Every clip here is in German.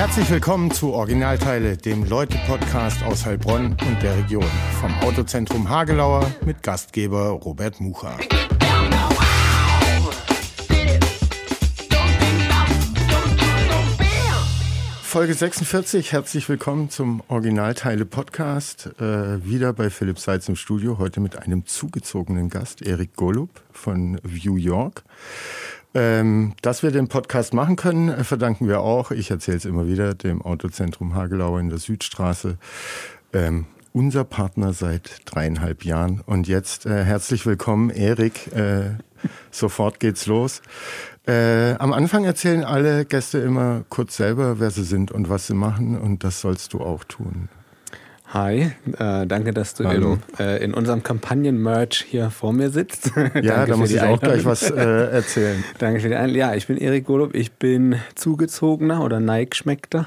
Herzlich willkommen zu Originalteile, dem Leute-Podcast aus Heilbronn und der Region. Vom Autozentrum Hagelauer mit Gastgeber Robert Mucha. Folge 46, herzlich willkommen zum Originalteile-Podcast. Äh, wieder bei Philipp Seitz im Studio, heute mit einem zugezogenen Gast, Erik Golub von View York. Ähm, dass wir den Podcast machen können, äh, verdanken wir auch, ich erzähle es immer wieder, dem Autozentrum Hagelau in der Südstraße. Ähm, unser Partner seit dreieinhalb Jahren. Und jetzt äh, herzlich willkommen, Erik. Äh, sofort geht's los. Äh, am Anfang erzählen alle Gäste immer kurz selber, wer sie sind und was sie machen. Und das sollst du auch tun. Hi, äh, danke, dass du in, äh, in, unserem Kampagnen-Merch hier vor mir sitzt. ja, da muss ich auch gleich was äh, erzählen. danke für die Einladung. Ja, ich bin Erik Golob, ich bin zugezogener oder Nike-Schmeckter.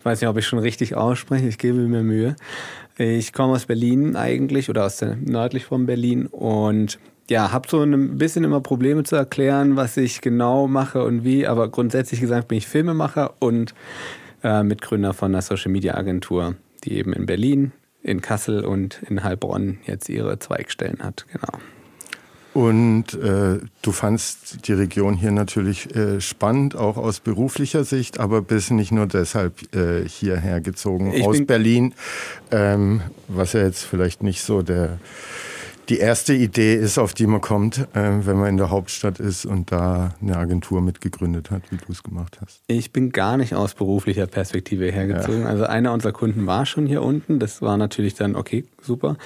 Ich weiß nicht, ob ich schon richtig ausspreche, ich gebe mir Mühe. Ich komme aus Berlin eigentlich oder aus der nördlich von Berlin und ja, habe so ein bisschen immer Probleme zu erklären, was ich genau mache und wie, aber grundsätzlich gesagt bin ich Filmemacher und äh, Mitgründer von einer Social Media Agentur die eben in Berlin, in Kassel und in Heilbronn jetzt ihre Zweigstellen hat. Genau. Und äh, du fandst die Region hier natürlich äh, spannend, auch aus beruflicher Sicht, aber bist nicht nur deshalb äh, hierher gezogen ich aus Berlin, ähm, was ja jetzt vielleicht nicht so der die erste Idee ist, auf die man kommt, äh, wenn man in der Hauptstadt ist und da eine Agentur mitgegründet hat, wie du es gemacht hast. Ich bin gar nicht aus beruflicher Perspektive hergezogen. Ja. Also einer unserer Kunden war schon hier unten. Das war natürlich dann, okay, super.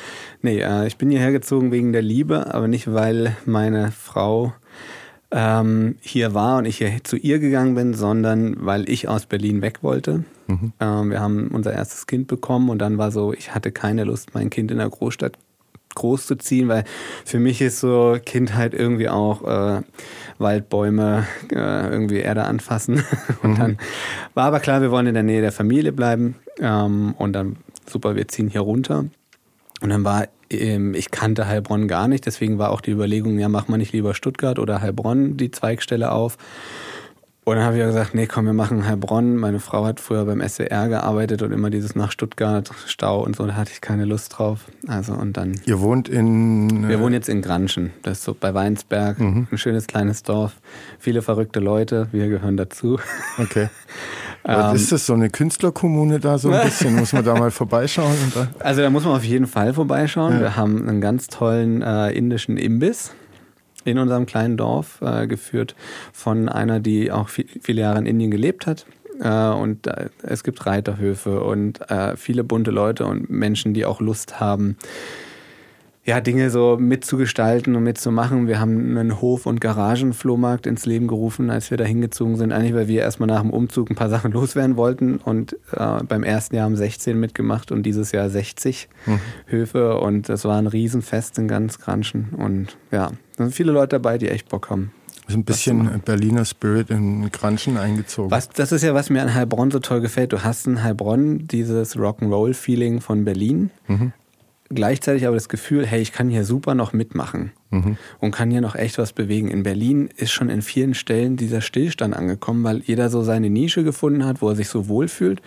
Nee, äh, ich bin hierher gezogen wegen der Liebe, aber nicht, weil meine Frau ähm, hier war und ich hier zu ihr gegangen bin, sondern weil ich aus Berlin weg wollte. Mhm. Ähm, wir haben unser erstes Kind bekommen und dann war so, ich hatte keine Lust, mein Kind in der Großstadt groß zu ziehen, weil für mich ist so Kindheit irgendwie auch äh, Waldbäume, äh, irgendwie Erde anfassen. und mhm. dann war aber klar, wir wollen in der Nähe der Familie bleiben. Ähm, und dann, super, wir ziehen hier runter. Und dann war, ähm, ich kannte Heilbronn gar nicht, deswegen war auch die Überlegung, ja, mach mal nicht lieber Stuttgart oder Heilbronn die Zweigstelle auf. Und dann habe ich ja gesagt, nee, komm, wir machen Heilbronn. Meine Frau hat früher beim SWR gearbeitet und immer dieses nach Stuttgart, Stau und so, da hatte ich keine Lust drauf. Also und dann. Ihr wohnt in. Wir wohnen jetzt in Granschen. Das ist so bei Weinsberg. Mhm. Ein schönes kleines Dorf. Viele verrückte Leute. Wir gehören dazu. Okay. ähm, ist das so eine Künstlerkommune da so ein bisschen? muss man da mal vorbeischauen? also da muss man auf jeden Fall vorbeischauen. Ja. Wir haben einen ganz tollen äh, indischen Imbiss in unserem kleinen Dorf, äh, geführt von einer, die auch viel, viele Jahre in Indien gelebt hat. Äh, und äh, es gibt Reiterhöfe und äh, viele bunte Leute und Menschen, die auch Lust haben, ja, Dinge so mitzugestalten und mitzumachen. Wir haben einen Hof- und Garagenflohmarkt ins Leben gerufen, als wir da hingezogen sind. Eigentlich, weil wir erstmal nach dem Umzug ein paar Sachen loswerden wollten. Und äh, beim ersten Jahr haben 16 mitgemacht und dieses Jahr 60 mhm. Höfe. Und das war ein Riesenfest in ganz Granschen. Und ja, da sind viele Leute dabei, die echt Bock haben. So ein bisschen Berliner Spirit in Granschen eingezogen. Was, das ist ja, was mir an Heilbronn so toll gefällt. Du hast in Heilbronn dieses Rock'n'Roll-Feeling von Berlin, mhm gleichzeitig aber das Gefühl, hey, ich kann hier super noch mitmachen mhm. und kann hier noch echt was bewegen. In Berlin ist schon in vielen Stellen dieser Stillstand angekommen, weil jeder so seine Nische gefunden hat, wo er sich so wohlfühlt.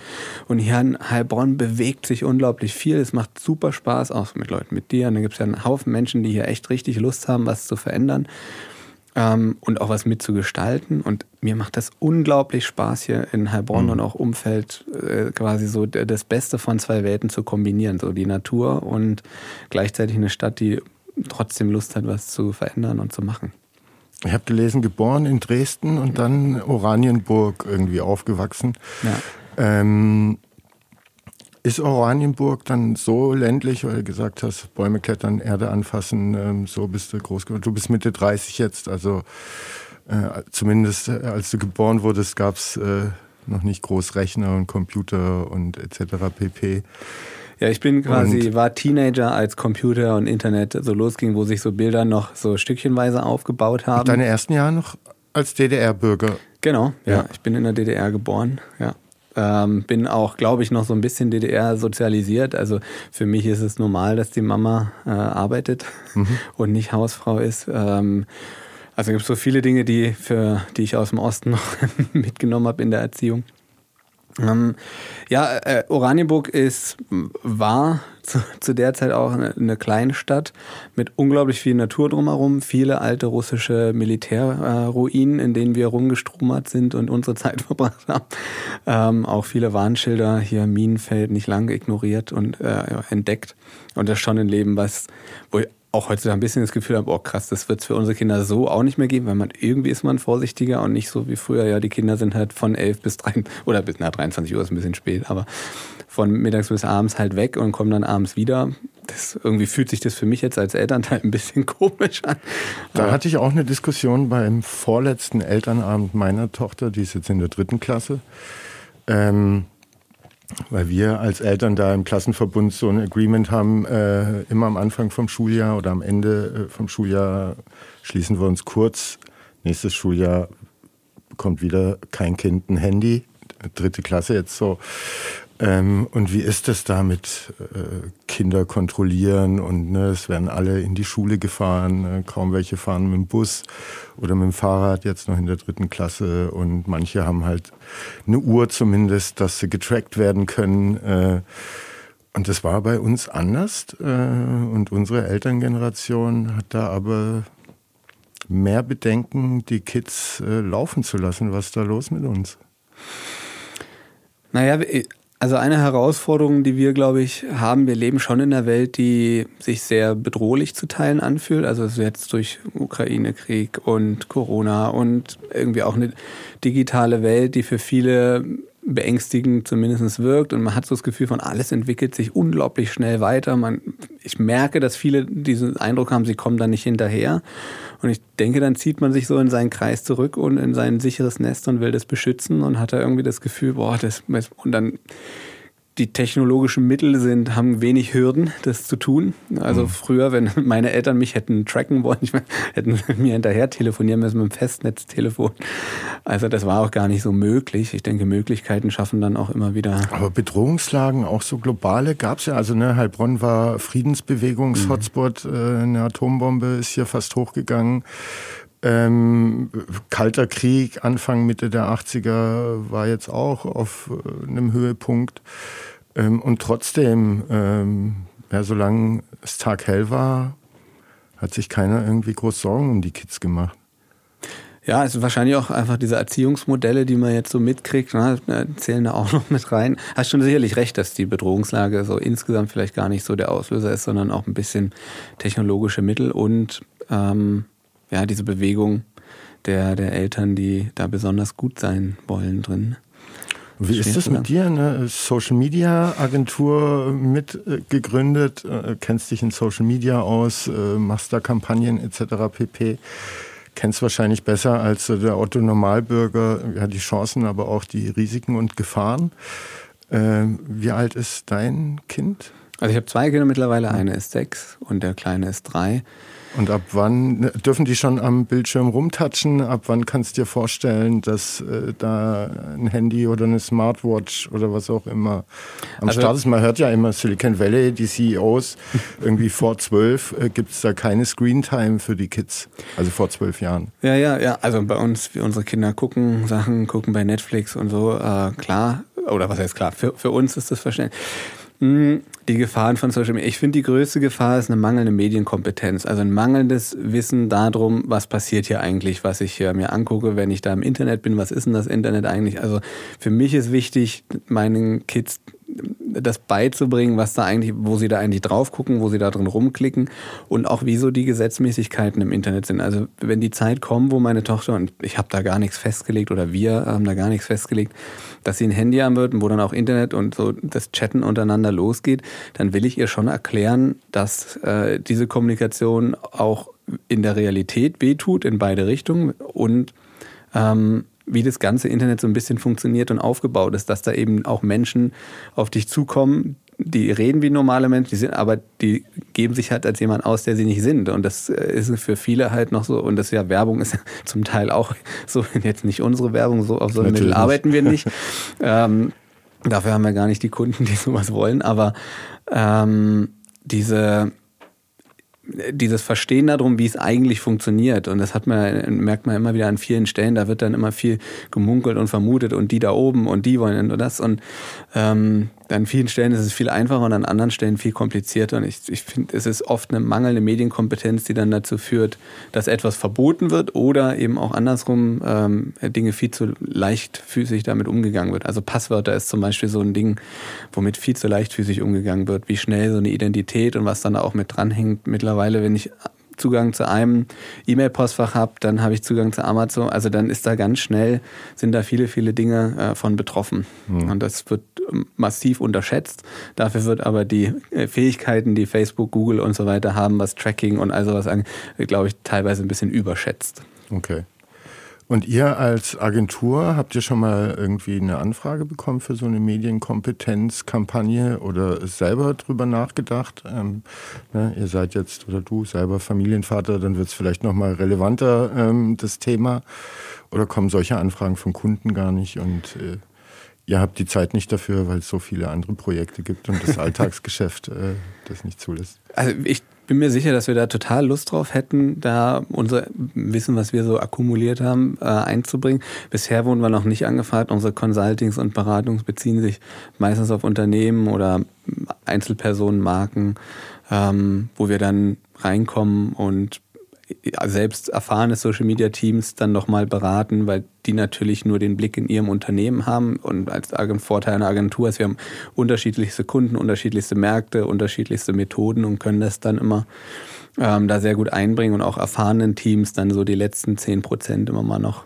Und hier in Heilbronn bewegt sich unglaublich viel. Es macht super Spaß, auch mit Leuten mit dir. Und dann gibt es ja einen Haufen Menschen, die hier echt richtig Lust haben, was zu verändern ähm, und auch was mitzugestalten. Und mir macht das unglaublich Spaß, hier in Heilbronn mhm. und auch Umfeld äh, quasi so das Beste von zwei Welten zu kombinieren. So die Natur und gleichzeitig eine Stadt, die trotzdem Lust hat, was zu verändern und zu machen. Ich habe gelesen, geboren in Dresden und dann Oranienburg irgendwie aufgewachsen. Ja. Ähm, ist Oranienburg dann so ländlich, weil du gesagt hast, Bäume klettern, Erde anfassen, ähm, so bist du groß geworden. Du bist Mitte 30 jetzt, also äh, zumindest äh, als du geboren wurdest, gab es äh, noch nicht groß Rechner und Computer und etc. pp. Ja, ich bin quasi, und war Teenager, als Computer und Internet so losging, wo sich so Bilder noch so stückchenweise aufgebaut haben. Deine ersten Jahre noch als DDR-Bürger? Genau, ja. ja. Ich bin in der DDR geboren, ja. Ähm, bin auch, glaube ich, noch so ein bisschen DDR sozialisiert. Also für mich ist es normal, dass die Mama äh, arbeitet mhm. und nicht Hausfrau ist. Ähm, also gibt es so viele Dinge, die, für, die ich aus dem Osten noch mitgenommen habe in der Erziehung. Ähm, ja, äh, Oranienburg ist, war zu, zu der Zeit auch eine, eine Kleinstadt mit unglaublich viel Natur drumherum, viele alte russische Militärruinen, äh, in denen wir rumgestromert sind und unsere Zeit verbracht haben. Ähm, auch viele Warnschilder, hier Minenfeld nicht lange ignoriert und äh, entdeckt. Und das ist schon ein Leben, was, wo auch heutzutage ein bisschen das Gefühl habe, oh krass, das wird es für unsere Kinder so auch nicht mehr geben, weil man irgendwie ist man vorsichtiger und nicht so wie früher. Ja, die Kinder sind halt von 11 bis 3 oder bis na 23 Uhr ist ein bisschen spät, aber von mittags bis abends halt weg und kommen dann abends wieder. Das, irgendwie fühlt sich das für mich jetzt als Elternteil ein bisschen komisch an. Da aber hatte ich auch eine Diskussion beim vorletzten Elternabend meiner Tochter, die ist jetzt in der dritten Klasse. Ähm, weil wir als Eltern da im Klassenverbund so ein Agreement haben, äh, immer am Anfang vom Schuljahr oder am Ende äh, vom Schuljahr schließen wir uns kurz. Nächstes Schuljahr bekommt wieder kein Kind ein Handy. Dritte Klasse jetzt so. Ähm, und wie ist das da mit äh, Kinder kontrollieren und ne, es werden alle in die Schule gefahren, äh, kaum welche fahren mit dem Bus oder mit dem Fahrrad jetzt noch in der dritten Klasse und manche haben halt eine Uhr zumindest, dass sie getrackt werden können. Äh, und das war bei uns anders äh, und unsere Elterngeneration hat da aber mehr Bedenken, die Kids äh, laufen zu lassen. Was ist da los mit uns? Naja, also eine Herausforderung, die wir, glaube ich, haben, wir leben schon in einer Welt, die sich sehr bedrohlich zu teilen anfühlt. Also jetzt durch Ukraine-Krieg und Corona und irgendwie auch eine digitale Welt, die für viele beängstigend zumindest wirkt und man hat so das Gefühl von, alles entwickelt sich unglaublich schnell weiter. Man, ich merke, dass viele diesen Eindruck haben, sie kommen da nicht hinterher. Und ich denke, dann zieht man sich so in seinen Kreis zurück und in sein sicheres Nest und will das beschützen und hat da irgendwie das Gefühl, boah, das, und dann die technologischen Mittel sind, haben wenig Hürden, das zu tun. Also mhm. früher, wenn meine Eltern mich hätten tracken wollen, ich meine, hätten mir hinterher telefonieren müssen mit dem Festnetztelefon. Also das war auch gar nicht so möglich. Ich denke, Möglichkeiten schaffen dann auch immer wieder. Aber Bedrohungslagen, auch so globale, gab es ja. Also ne, Heilbronn war Friedensbewegungs-Hotspot, mhm. äh, eine Atombombe ist hier fast hochgegangen. Ähm, Kalter Krieg, Anfang, Mitte der 80er war jetzt auch auf äh, einem Höhepunkt. Ähm, und trotzdem, ähm, ja, solange es Tag hell war, hat sich keiner irgendwie groß Sorgen um die Kids gemacht. Ja, es ist wahrscheinlich auch einfach diese Erziehungsmodelle, die man jetzt so mitkriegt, ne, zählen da auch noch mit rein. Hast schon sicherlich recht, dass die Bedrohungslage so insgesamt vielleicht gar nicht so der Auslöser ist, sondern auch ein bisschen technologische Mittel und ähm, ja, diese Bewegung der, der Eltern, die da besonders gut sein wollen drin. Wie ist das mit dir? Eine Social Media Agentur mitgegründet, äh, kennst dich in Social Media aus, äh, machst da Kampagnen etc. pp. Kennst wahrscheinlich besser als der Otto Normalbürger ja, die Chancen, aber auch die Risiken und Gefahren. Äh, wie alt ist dein Kind? Also ich habe zwei Kinder mittlerweile, eine ist sechs und der kleine ist drei. Und ab wann dürfen die schon am Bildschirm rumtatschen? Ab wann kannst du dir vorstellen, dass äh, da ein Handy oder eine Smartwatch oder was auch immer am also, Start ist? Man hört ja immer Silicon Valley, die CEOs, irgendwie vor zwölf äh, gibt es da keine Screentime für die Kids. Also vor zwölf Jahren. Ja, ja, ja. Also bei uns, wir, unsere Kinder gucken Sachen, gucken bei Netflix und so. Äh, klar, oder was heißt klar, für, für uns ist das verständlich. Hm, die Gefahren von Social Media. Ich finde, die größte Gefahr ist eine mangelnde Medienkompetenz. Also ein mangelndes Wissen darum, was passiert hier eigentlich, was ich mir angucke, wenn ich da im Internet bin. Was ist denn das Internet eigentlich? Also für mich ist wichtig, meinen Kids das beizubringen, was da eigentlich, wo sie da eigentlich drauf gucken, wo sie da drin rumklicken und auch wieso die Gesetzmäßigkeiten im Internet sind. Also wenn die Zeit kommt, wo meine Tochter, und ich habe da gar nichts festgelegt oder wir haben da gar nichts festgelegt, dass sie ein Handy haben wird, wo dann auch Internet und so das Chatten untereinander losgeht, dann will ich ihr schon erklären, dass äh, diese Kommunikation auch in der Realität wehtut, in beide Richtungen und ähm, wie das ganze Internet so ein bisschen funktioniert und aufgebaut ist, dass da eben auch Menschen auf dich zukommen, die reden wie normale Menschen, die sind, aber die geben sich halt als jemand aus, der sie nicht sind. Und das äh, ist für viele halt noch so. Und das ja Werbung ist zum Teil auch so, jetzt nicht unsere Werbung, so auf so einem Mittel arbeiten wir nicht. ähm, dafür haben wir gar nicht die Kunden, die sowas wollen. Aber ähm, diese dieses Verstehen darum, wie es eigentlich funktioniert. Und das hat man, merkt man immer wieder an vielen Stellen. Da wird dann immer viel gemunkelt und vermutet und die da oben und die wollen und das. Und ähm, an vielen Stellen ist es viel einfacher und an anderen Stellen viel komplizierter. Und ich, ich finde, es ist oft eine mangelnde Medienkompetenz, die dann dazu führt, dass etwas verboten wird oder eben auch andersrum ähm, Dinge viel zu leichtfüßig damit umgegangen wird. Also Passwörter ist zum Beispiel so ein Ding, womit viel zu leichtfüßig umgegangen wird, wie schnell so eine Identität und was dann da auch mit dranhängt. Mittlerweile, wenn ich Zugang zu einem E-Mail-Postfach habe, dann habe ich Zugang zu Amazon. Also dann ist da ganz schnell, sind da viele, viele Dinge äh, von betroffen. Mhm. Und das wird ähm, massiv unterschätzt. Dafür wird aber die äh, Fähigkeiten, die Facebook, Google und so weiter haben, was Tracking und all sowas angeht, glaube ich, teilweise ein bisschen überschätzt. Okay. Und ihr als Agentur, habt ihr schon mal irgendwie eine Anfrage bekommen für so eine Medienkompetenzkampagne oder selber drüber nachgedacht? Ähm, ne, ihr seid jetzt oder du selber Familienvater, dann wird es vielleicht noch mal relevanter ähm, das Thema. Oder kommen solche Anfragen von Kunden gar nicht und äh, ihr habt die Zeit nicht dafür, weil es so viele andere Projekte gibt und das Alltagsgeschäft äh, das nicht zulässt? Also ich bin mir sicher, dass wir da total Lust drauf hätten, da unser Wissen, was wir so akkumuliert haben, äh, einzubringen. Bisher wurden wir noch nicht angefragt. Unsere Consultings und Beratungs beziehen sich meistens auf Unternehmen oder Einzelpersonen, Marken, ähm, wo wir dann reinkommen und selbst erfahrene Social Media Teams dann nochmal beraten, weil die natürlich nur den Blick in ihrem Unternehmen haben und als Vorteil einer Agentur ist, wir haben unterschiedlichste Kunden, unterschiedlichste Märkte, unterschiedlichste Methoden und können das dann immer ähm, da sehr gut einbringen und auch erfahrenen Teams dann so die letzten zehn Prozent immer mal noch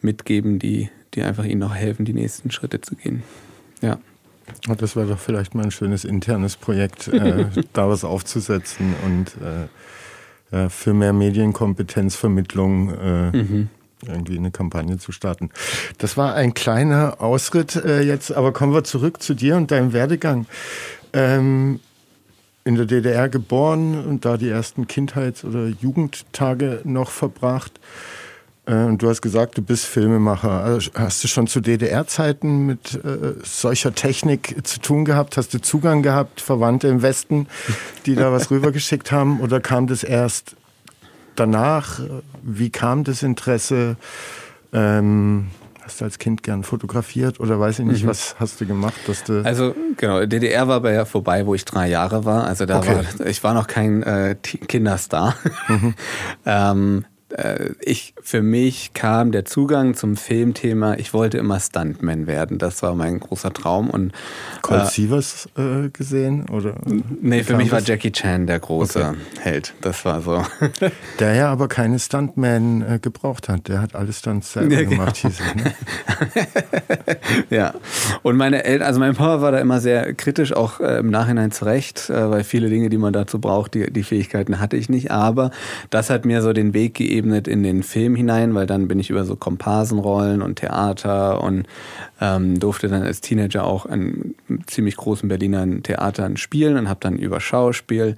mitgeben, die, die einfach ihnen noch helfen, die nächsten Schritte zu gehen. Ja. Das wäre doch vielleicht mal ein schönes internes Projekt, äh, da was aufzusetzen und äh, äh, für mehr Medienkompetenzvermittlung äh, mhm. irgendwie eine Kampagne zu starten. Das war ein kleiner Ausritt äh, jetzt, aber kommen wir zurück zu dir und deinem Werdegang. Ähm, in der DDR geboren und da die ersten Kindheits- oder Jugendtage noch verbracht. Äh, und du hast gesagt, du bist Filmemacher. Also hast du schon zu DDR-Zeiten mit äh, solcher Technik zu tun gehabt? Hast du Zugang gehabt, Verwandte im Westen, die da was rübergeschickt haben? Oder kam das erst danach? Wie kam das Interesse? Ähm, hast du als Kind gern fotografiert oder weiß ich nicht, mhm. was hast du gemacht, dass du Also genau, DDR war bei ja vorbei, wo ich drei Jahre war. Also da okay. war ich war noch kein äh, Kinderstar. Mhm. ähm, äh, ich, für mich kam der Zugang zum Filmthema, ich wollte immer Stuntman werden. Das war mein großer Traum. Und, Colt äh, Sievers äh, gesehen? Oder nee, für mich das? war Jackie Chan der große okay. Held. Das war so. Der ja aber keine Stuntman äh, gebraucht hat. Der hat alles Stunts selber ja, genau. gemacht, hieß es. Ne? ja. Und meine Eltern, also mein Papa war da immer sehr kritisch, auch äh, im Nachhinein zurecht, äh, weil viele Dinge, die man dazu braucht, die, die Fähigkeiten hatte ich nicht. Aber das hat mir so den Weg gegeben, eingeebnet in den Film hinein, weil dann bin ich über so Komparsenrollen und Theater und ähm, durfte dann als Teenager auch an ziemlich großen Berliner Theatern spielen und habe dann über Schauspiel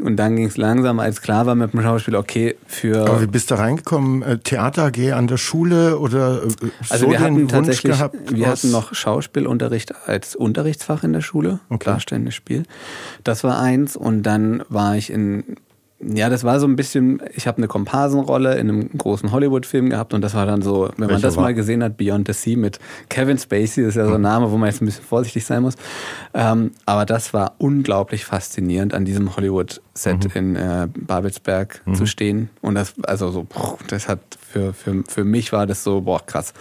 und dann ging es langsam, als klar war mit dem Schauspiel, okay, für. Aber wie bist du reingekommen? Äh, Theater AG an der Schule oder äh, also so wir hatten tatsächlich, gehabt, wir hatten noch Schauspielunterricht als Unterrichtsfach in der Schule, okay. darstellendes Spiel. Das war eins und dann war ich in ja, das war so ein bisschen, ich habe eine Komparsenrolle in einem großen Hollywood-Film gehabt und das war dann so, wenn Welcher man das war? mal gesehen hat, Beyond the Sea mit Kevin Spacey, das ist ja so ein. Name, wo man jetzt ein bisschen vorsichtig sein muss. Ähm, aber das war unglaublich faszinierend, an diesem Hollywood-Set mhm. in äh, Babelsberg mhm. zu stehen. Und das, also so, das hat für, für, für mich war das so, boah, krass.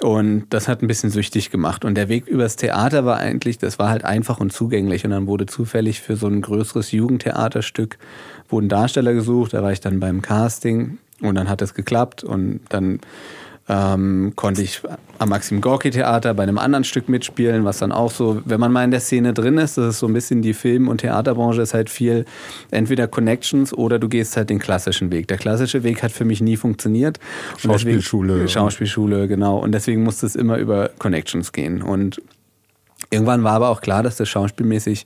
Und das hat ein bisschen süchtig gemacht. Und der Weg übers Theater war eigentlich, das war halt einfach und zugänglich. Und dann wurde zufällig für so ein größeres Jugendtheaterstück wurden Darsteller gesucht. Da war ich dann beim Casting und dann hat es geklappt. Und dann ähm, konnte ich am Maxim Gorki Theater bei einem anderen Stück mitspielen, was dann auch so, wenn man mal in der Szene drin ist, das ist so ein bisschen die Film- und Theaterbranche, ist halt viel entweder Connections oder du gehst halt den klassischen Weg. Der klassische Weg hat für mich nie funktioniert. Schauspielschule. Deswegen, Schauspielschule, genau. Und deswegen musste es immer über Connections gehen. Und irgendwann war aber auch klar, dass das schauspielmäßig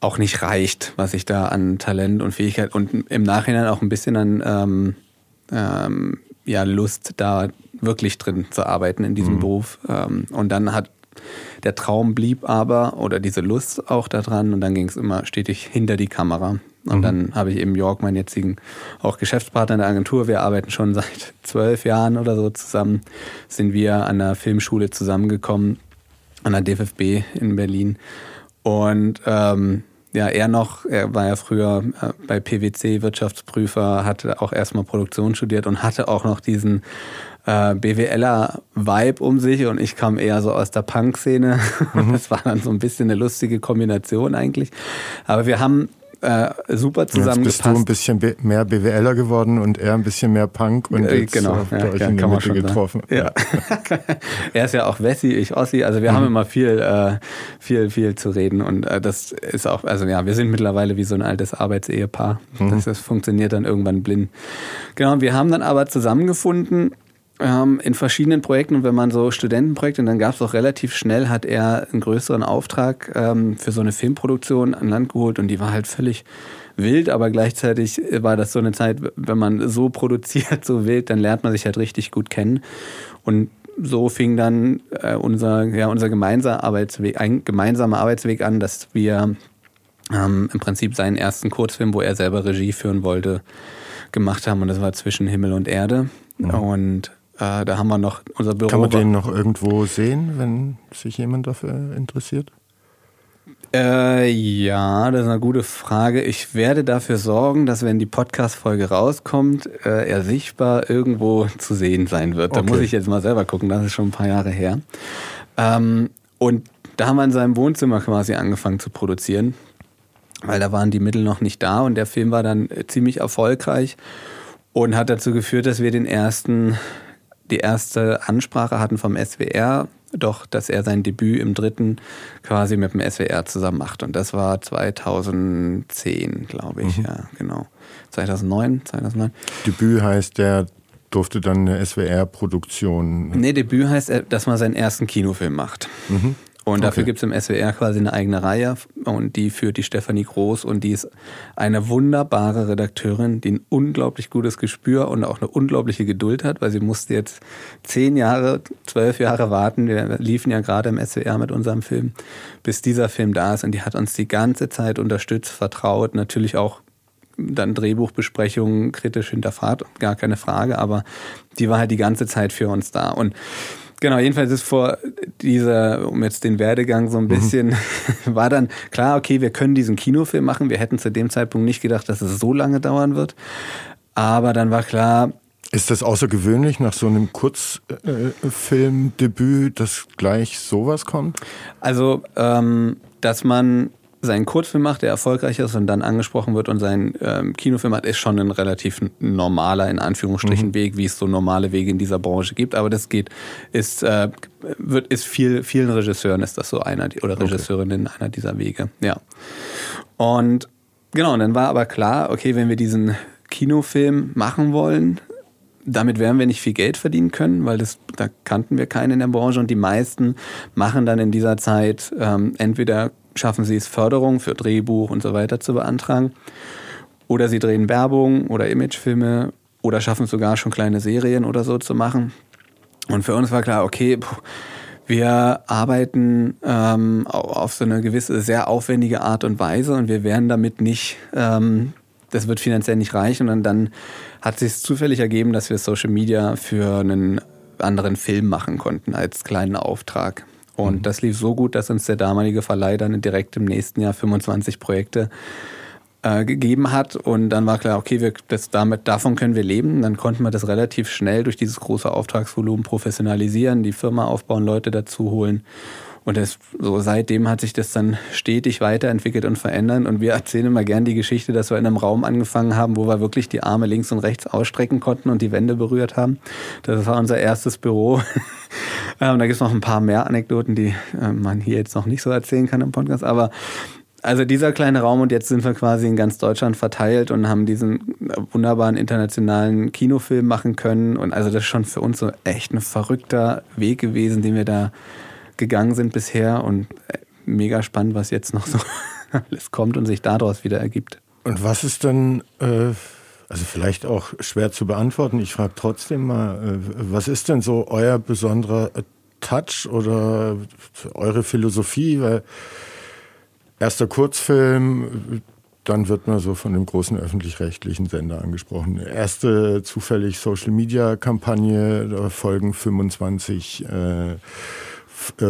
auch nicht reicht, was ich da an Talent und Fähigkeit und im Nachhinein auch ein bisschen an ähm, ähm, ja, Lust, da wirklich drin zu arbeiten in diesem mhm. Beruf. Ähm, und dann hat der Traum blieb aber oder diese Lust auch daran und dann ging es immer stetig hinter die Kamera. Und mhm. dann habe ich eben York, meinen jetzigen auch Geschäftspartner in der Agentur. Wir arbeiten schon seit zwölf Jahren oder so zusammen. Sind wir an der Filmschule zusammengekommen, an der DFFB in Berlin. Und ähm, ja, er noch, er war ja früher äh, bei PwC Wirtschaftsprüfer, hatte auch erstmal Produktion studiert und hatte auch noch diesen äh, BWLer-Vibe um sich und ich kam eher so aus der Punk-Szene. Mhm. Das war dann so ein bisschen eine lustige Kombination eigentlich. Aber wir haben äh, super zusammengepasst. Jetzt bist du ein bisschen mehr BWLer geworden und er ein bisschen mehr Punk und äh, jetzt genau, habt ihr ja, euch ja, in der Mitte getroffen. Ja. er ist ja auch Wessi, ich Ossi, also wir mhm. haben immer viel, äh, viel, viel zu reden und äh, das ist auch, also ja, wir sind mittlerweile wie so ein altes Arbeitsehepaar. Mhm. Das, das funktioniert dann irgendwann blind. Genau, wir haben dann aber zusammengefunden ähm, in verschiedenen Projekten und wenn man so Studentenprojekte, und dann gab es auch relativ schnell, hat er einen größeren Auftrag ähm, für so eine Filmproduktion an Land geholt und die war halt völlig wild, aber gleichzeitig war das so eine Zeit, wenn man so produziert, so wild, dann lernt man sich halt richtig gut kennen und so fing dann äh, unser, ja, unser gemeinsamer Arbeitsweg, ein gemeinsamer Arbeitsweg an, dass wir ähm, im Prinzip seinen ersten Kurzfilm, wo er selber Regie führen wollte, gemacht haben und das war zwischen Himmel und Erde. Ja. Und äh, da haben wir noch unser Büro. Kann man den noch irgendwo sehen, wenn sich jemand dafür interessiert? Äh, ja, das ist eine gute Frage. Ich werde dafür sorgen, dass wenn die Podcast-Folge rauskommt, äh, er sichtbar irgendwo zu sehen sein wird. Da okay. muss ich jetzt mal selber gucken, das ist schon ein paar Jahre her. Ähm, und da haben wir in seinem Wohnzimmer quasi angefangen zu produzieren, weil da waren die Mittel noch nicht da und der Film war dann ziemlich erfolgreich und hat dazu geführt, dass wir den ersten die erste Ansprache hatten vom SWR, doch dass er sein Debüt im dritten quasi mit dem SWR zusammen macht. Und das war 2010, glaube ich, mhm. ja, genau. 2009, 2009. Debüt heißt, der durfte dann eine SWR-Produktion. Nee, Debüt heißt, dass man seinen ersten Kinofilm macht. Mhm. Und dafür okay. gibt es im SWR quasi eine eigene Reihe und die führt die Stefanie Groß und die ist eine wunderbare Redakteurin, die ein unglaublich gutes Gespür und auch eine unglaubliche Geduld hat, weil sie musste jetzt zehn Jahre, zwölf Jahre warten. Wir liefen ja gerade im SWR mit unserem Film, bis dieser Film da ist und die hat uns die ganze Zeit unterstützt, vertraut, natürlich auch dann Drehbuchbesprechungen kritisch hinterfragt, gar keine Frage, aber die war halt die ganze Zeit für uns da und Genau, jedenfalls ist vor dieser, um jetzt den Werdegang so ein mhm. bisschen, mhm. war dann klar, okay, wir können diesen Kinofilm machen. Wir hätten zu dem Zeitpunkt nicht gedacht, dass es so lange dauern wird. Aber dann war klar. Ist das außergewöhnlich nach so einem Kurzfilmdebüt, dass gleich sowas kommt? Also, ähm, dass man seinen Kurzfilm macht, der erfolgreich ist und dann angesprochen wird und seinen ähm, Kinofilm hat, ist schon ein relativ normaler, in Anführungsstrichen, mhm. Weg, wie es so normale Wege in dieser Branche gibt. Aber das geht, ist, äh, wird, ist viel, vielen Regisseuren ist das so einer oder Regisseurinnen okay. einer dieser Wege. Ja. Und genau, und dann war aber klar, okay, wenn wir diesen Kinofilm machen wollen, damit werden wir nicht viel Geld verdienen können, weil das, da kannten wir keinen in der Branche und die meisten machen dann in dieser Zeit ähm, entweder schaffen sie es, Förderung für Drehbuch und so weiter zu beantragen. Oder sie drehen Werbung oder Imagefilme oder schaffen es sogar schon kleine Serien oder so zu machen. Und für uns war klar, okay, wir arbeiten ähm, auf so eine gewisse, sehr aufwendige Art und Weise und wir werden damit nicht, ähm, das wird finanziell nicht reichen. Und dann hat sich zufällig ergeben, dass wir Social Media für einen anderen Film machen konnten als kleinen Auftrag. Und mhm. das lief so gut, dass uns der damalige Verleih dann direkt im nächsten Jahr 25 Projekte äh, gegeben hat. Und dann war klar, okay, wir, das, damit, davon können wir leben. Dann konnten wir das relativ schnell durch dieses große Auftragsvolumen professionalisieren, die Firma aufbauen, Leute dazu holen. Und das, so seitdem hat sich das dann stetig weiterentwickelt und verändert. Und wir erzählen immer gern die Geschichte, dass wir in einem Raum angefangen haben, wo wir wirklich die Arme links und rechts ausstrecken konnten und die Wände berührt haben. Das war unser erstes Büro. ähm, da gibt es noch ein paar mehr Anekdoten, die äh, man hier jetzt noch nicht so erzählen kann im Podcast. Aber also dieser kleine Raum und jetzt sind wir quasi in ganz Deutschland verteilt und haben diesen wunderbaren internationalen Kinofilm machen können. Und also das ist schon für uns so echt ein verrückter Weg gewesen, den wir da gegangen sind bisher und äh, mega spannend, was jetzt noch so alles kommt und sich daraus wieder ergibt. Und was ist dann, äh, also vielleicht auch schwer zu beantworten, ich frage trotzdem mal, äh, was ist denn so euer besonderer Touch oder eure Philosophie? Weil erster Kurzfilm, dann wird man so von dem großen öffentlich-rechtlichen Sender angesprochen. Erste zufällig Social-Media-Kampagne, da folgen 25 äh,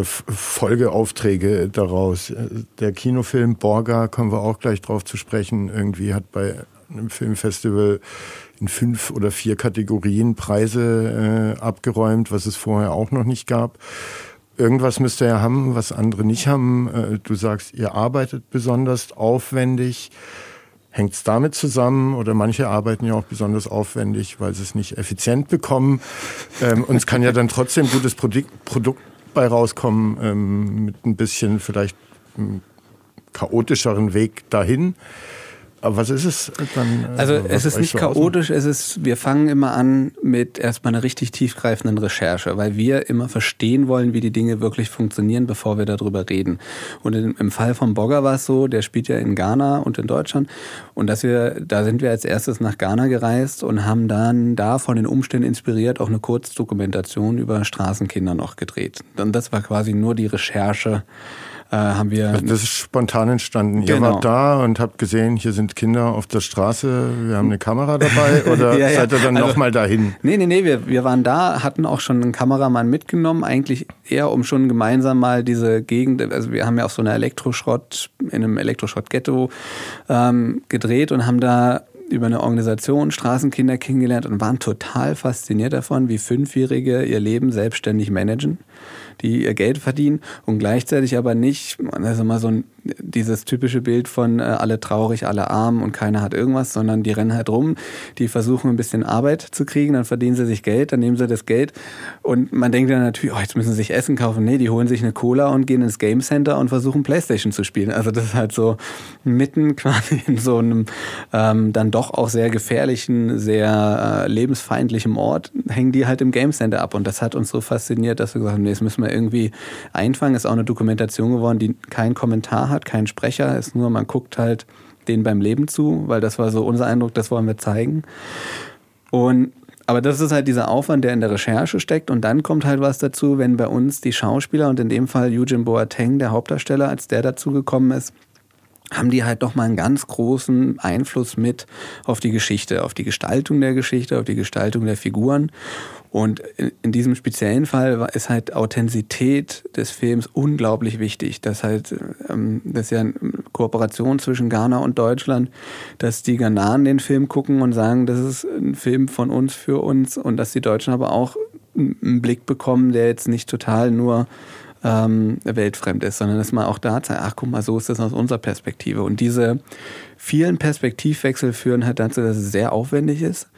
Folgeaufträge daraus. Der Kinofilm Borga, kommen wir auch gleich drauf zu sprechen, irgendwie hat bei einem Filmfestival in fünf oder vier Kategorien Preise äh, abgeräumt, was es vorher auch noch nicht gab. Irgendwas müsst ihr ja haben, was andere nicht haben. Äh, du sagst, ihr arbeitet besonders aufwendig. Hängt es damit zusammen oder manche arbeiten ja auch besonders aufwendig, weil sie es nicht effizient bekommen. Ähm, und es kann ja dann trotzdem gutes Produkt, Produkt bei rauskommen, ähm, mit ein bisschen vielleicht chaotischeren Weg dahin. Aber was ist es dann? Äh, also es ist nicht chaotisch, es ist, wir fangen immer an mit erstmal einer richtig tiefgreifenden Recherche, weil wir immer verstehen wollen, wie die Dinge wirklich funktionieren, bevor wir darüber reden. Und im Fall von Bogger war es so, der spielt ja in Ghana und in Deutschland. Und dass wir, da sind wir als erstes nach Ghana gereist und haben dann da von den Umständen inspiriert auch eine Kurzdokumentation über Straßenkinder noch gedreht. Und das war quasi nur die Recherche äh, haben wir. Das ist spontan entstanden. Genau. Ihr wart da und habt gesehen, hier sind Kinder auf der Straße, wir haben eine Kamera dabei oder ja, ja. seid ihr dann also, nochmal dahin? Nee, nee, nee, wir, wir waren da, hatten auch schon einen Kameramann mitgenommen, eigentlich eher um schon gemeinsam mal diese Gegend, also wir haben ja auch so eine Elektroschrott, in einem Elektroschrott-Ghetto ähm, gedreht und haben da über eine Organisation Straßenkinder kennengelernt und waren total fasziniert davon, wie Fünfjährige ihr Leben selbstständig managen die ihr Geld verdienen und gleichzeitig aber nicht, also mal so ein dieses typische Bild von äh, alle traurig, alle arm und keiner hat irgendwas, sondern die rennen halt rum, die versuchen ein bisschen Arbeit zu kriegen, dann verdienen sie sich Geld, dann nehmen sie das Geld und man denkt dann natürlich, oh, jetzt müssen sie sich Essen kaufen. Nee, die holen sich eine Cola und gehen ins Game Center und versuchen Playstation zu spielen. Also das ist halt so mitten quasi in so einem ähm, dann doch auch sehr gefährlichen, sehr äh, lebensfeindlichen Ort, hängen die halt im Game Center ab und das hat uns so fasziniert, dass wir gesagt haben, nee, das müssen wir irgendwie einfangen. Ist auch eine Dokumentation geworden, die keinen Kommentar hat hat keinen Sprecher, ist nur, man guckt halt denen beim Leben zu, weil das war so unser Eindruck, das wollen wir zeigen. Und aber das ist halt dieser Aufwand, der in der Recherche steckt. Und dann kommt halt was dazu, wenn bei uns die Schauspieler und in dem Fall Eugene Boateng, der Hauptdarsteller, als der dazugekommen ist, haben die halt doch mal einen ganz großen Einfluss mit auf die Geschichte, auf die Gestaltung der Geschichte, auf die Gestaltung der Figuren. Und in, diesem speziellen Fall ist halt Authentizität des Films unglaublich wichtig. Das, halt, ähm, das ist ja eine Kooperation zwischen Ghana und Deutschland, dass die Ghananen den Film gucken und sagen, das ist ein Film von uns für uns und dass die Deutschen aber auch einen Blick bekommen, der jetzt nicht total nur ähm, weltfremd ist, sondern dass man auch da zeigt, ach guck mal, so ist das aus unserer Perspektive. Und diese vielen Perspektivwechsel führen halt dazu, dass es sehr aufwendig ist.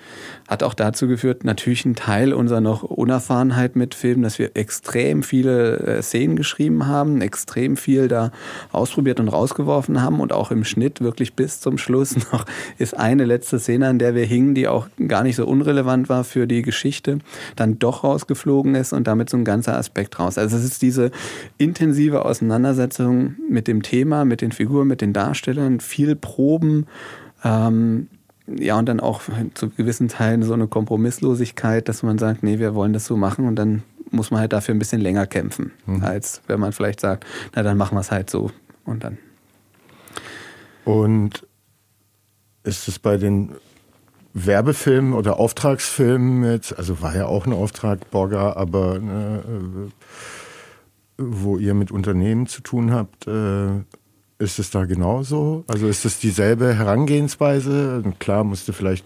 Hat auch dazu geführt, natürlich ein Teil unserer noch Unerfahrenheit mit Filmen, dass wir extrem viele äh, Szenen geschrieben haben, extrem viel da ausprobiert und rausgeworfen haben und auch im Schnitt wirklich bis zum Schluss noch ist eine letzte Szene, an der wir hingen, die auch gar nicht so unrelevant war für die Geschichte, dann doch rausgeflogen ist und damit so ein ganzer Aspekt raus. Also es ist diese intensive Auseinandersetzung mit dem Thema, mit den Figuren, mit den Darstellern, viel Proben, ähm, ja, und dann auch zu gewissen Teilen so eine Kompromisslosigkeit, dass man sagt, nee, wir wollen das so machen und dann muss man halt dafür ein bisschen länger kämpfen, mhm. als wenn man vielleicht sagt, na dann machen wir es halt so und dann. Und ist es bei den Werbefilmen oder Auftragsfilmen jetzt, also war ja auch ein Auftrag Borger, aber ne, äh, wo ihr mit Unternehmen zu tun habt, äh, ist es da genauso? Also ist es dieselbe Herangehensweise? Klar musste vielleicht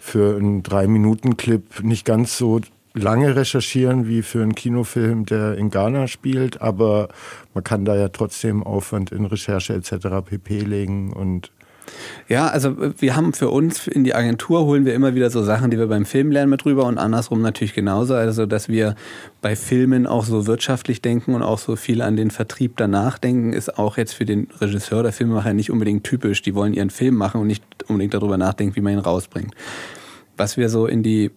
für einen Drei-Minuten-Clip nicht ganz so lange recherchieren wie für einen Kinofilm, der in Ghana spielt, aber man kann da ja trotzdem Aufwand in Recherche etc. pp legen und ja, also wir haben für uns in die Agentur holen wir immer wieder so Sachen, die wir beim Film lernen mit rüber und andersrum natürlich genauso. Also, dass wir bei Filmen auch so wirtschaftlich denken und auch so viel an den Vertrieb danach denken, ist auch jetzt für den Regisseur oder Filmemacher nicht unbedingt typisch. Die wollen ihren Film machen und nicht unbedingt darüber nachdenken, wie man ihn rausbringt. Was wir so in die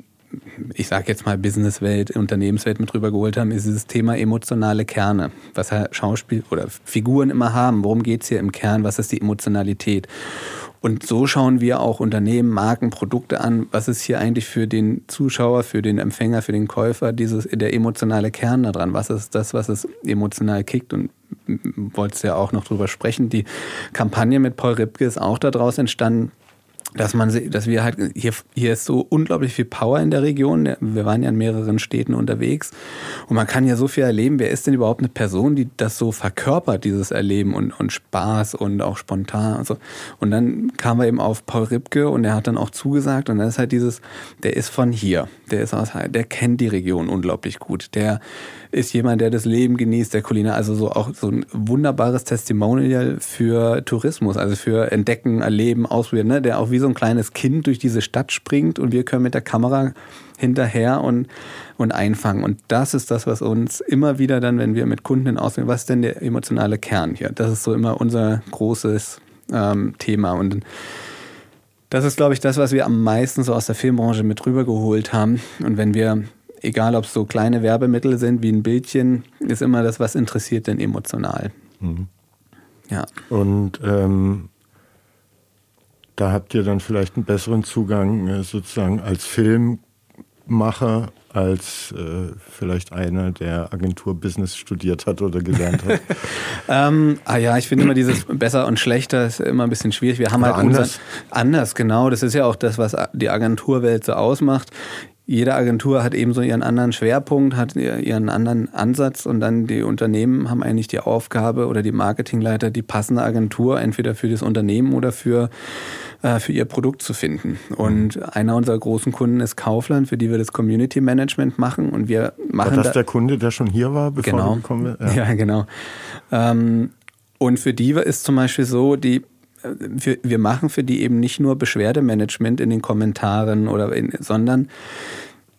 ich sage jetzt mal Businesswelt, Unternehmenswelt mit rübergeholt haben, ist dieses Thema emotionale Kerne, was Schauspiel oder Figuren immer haben. Worum geht es hier im Kern? Was ist die Emotionalität? Und so schauen wir auch Unternehmen, Marken, Produkte an. Was ist hier eigentlich für den Zuschauer, für den Empfänger, für den Käufer dieses, der emotionale Kern daran? Was ist das, was es emotional kickt? Und wolltest ja auch noch drüber sprechen. Die Kampagne mit Paul Ripke ist auch daraus entstanden dass man, dass wir halt hier, hier ist so unglaublich viel Power in der Region. Wir waren ja in mehreren Städten unterwegs und man kann ja so viel erleben. Wer ist denn überhaupt eine Person, die das so verkörpert, dieses Erleben und, und Spaß und auch spontan und so. Und dann kamen wir eben auf Paul Ripke und er hat dann auch zugesagt und dann ist halt dieses, der ist von hier, der ist aus, der kennt die Region unglaublich gut. Der ist jemand, der das Leben genießt, der Kulinar, also so auch so ein wunderbares Testimonial für Tourismus, also für Entdecken, Erleben, Ausprobieren, ne? der auch wie so ein kleines Kind durch diese Stadt springt und wir können mit der Kamera hinterher und, und einfangen. Und das ist das, was uns immer wieder dann, wenn wir mit Kunden ausgehen, was ist denn der emotionale Kern hier? Das ist so immer unser großes ähm, Thema. Und das ist, glaube ich, das, was wir am meisten so aus der Filmbranche mit rübergeholt haben. Und wenn wir egal ob es so kleine Werbemittel sind wie ein Bildchen, ist immer das, was interessiert denn emotional. Mhm. Ja. Und ähm, da habt ihr dann vielleicht einen besseren Zugang äh, sozusagen als Filmmacher als äh, vielleicht einer, der Agenturbusiness studiert hat oder gelernt hat? ähm, ah ja, ich finde immer dieses besser und schlechter ist immer ein bisschen schwierig. Wir haben oder halt anders. Unseren, anders, genau. Das ist ja auch das, was die Agenturwelt so ausmacht jede Agentur hat eben so ihren anderen Schwerpunkt, hat ihren anderen Ansatz und dann die Unternehmen haben eigentlich die Aufgabe oder die Marketingleiter die passende Agentur entweder für das Unternehmen oder für, äh, für ihr Produkt zu finden. Und einer unserer großen Kunden ist Kaufland, für die wir das Community Management machen und wir machen. War das da, der Kunde, der schon hier war, bevor genau, du gekommen bist? Ja. ja, genau. Ähm, und für die ist zum Beispiel so, die wir, wir machen für die eben nicht nur Beschwerdemanagement in den Kommentaren oder in, sondern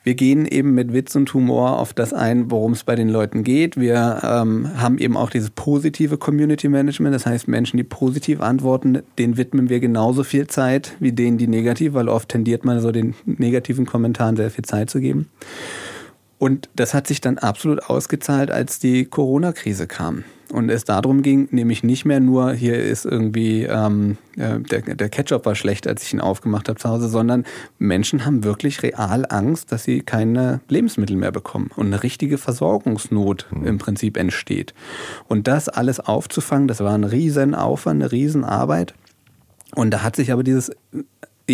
wir gehen eben mit Witz und Humor auf das ein, worum es bei den Leuten geht. Wir ähm, haben eben auch dieses positive Community Management, das heißt Menschen, die positiv antworten, denen widmen wir genauso viel Zeit wie denen, die negativ, weil oft tendiert man so den negativen Kommentaren sehr viel Zeit zu geben. Und das hat sich dann absolut ausgezahlt, als die Corona-Krise kam und es darum ging, nämlich nicht mehr nur, hier ist irgendwie, ähm, äh, der, der Ketchup war schlecht, als ich ihn aufgemacht habe zu Hause, sondern Menschen haben wirklich real Angst, dass sie keine Lebensmittel mehr bekommen und eine richtige Versorgungsnot mhm. im Prinzip entsteht. Und das alles aufzufangen, das war ein riesen Aufwand, eine riesen Arbeit. Und da hat sich aber dieses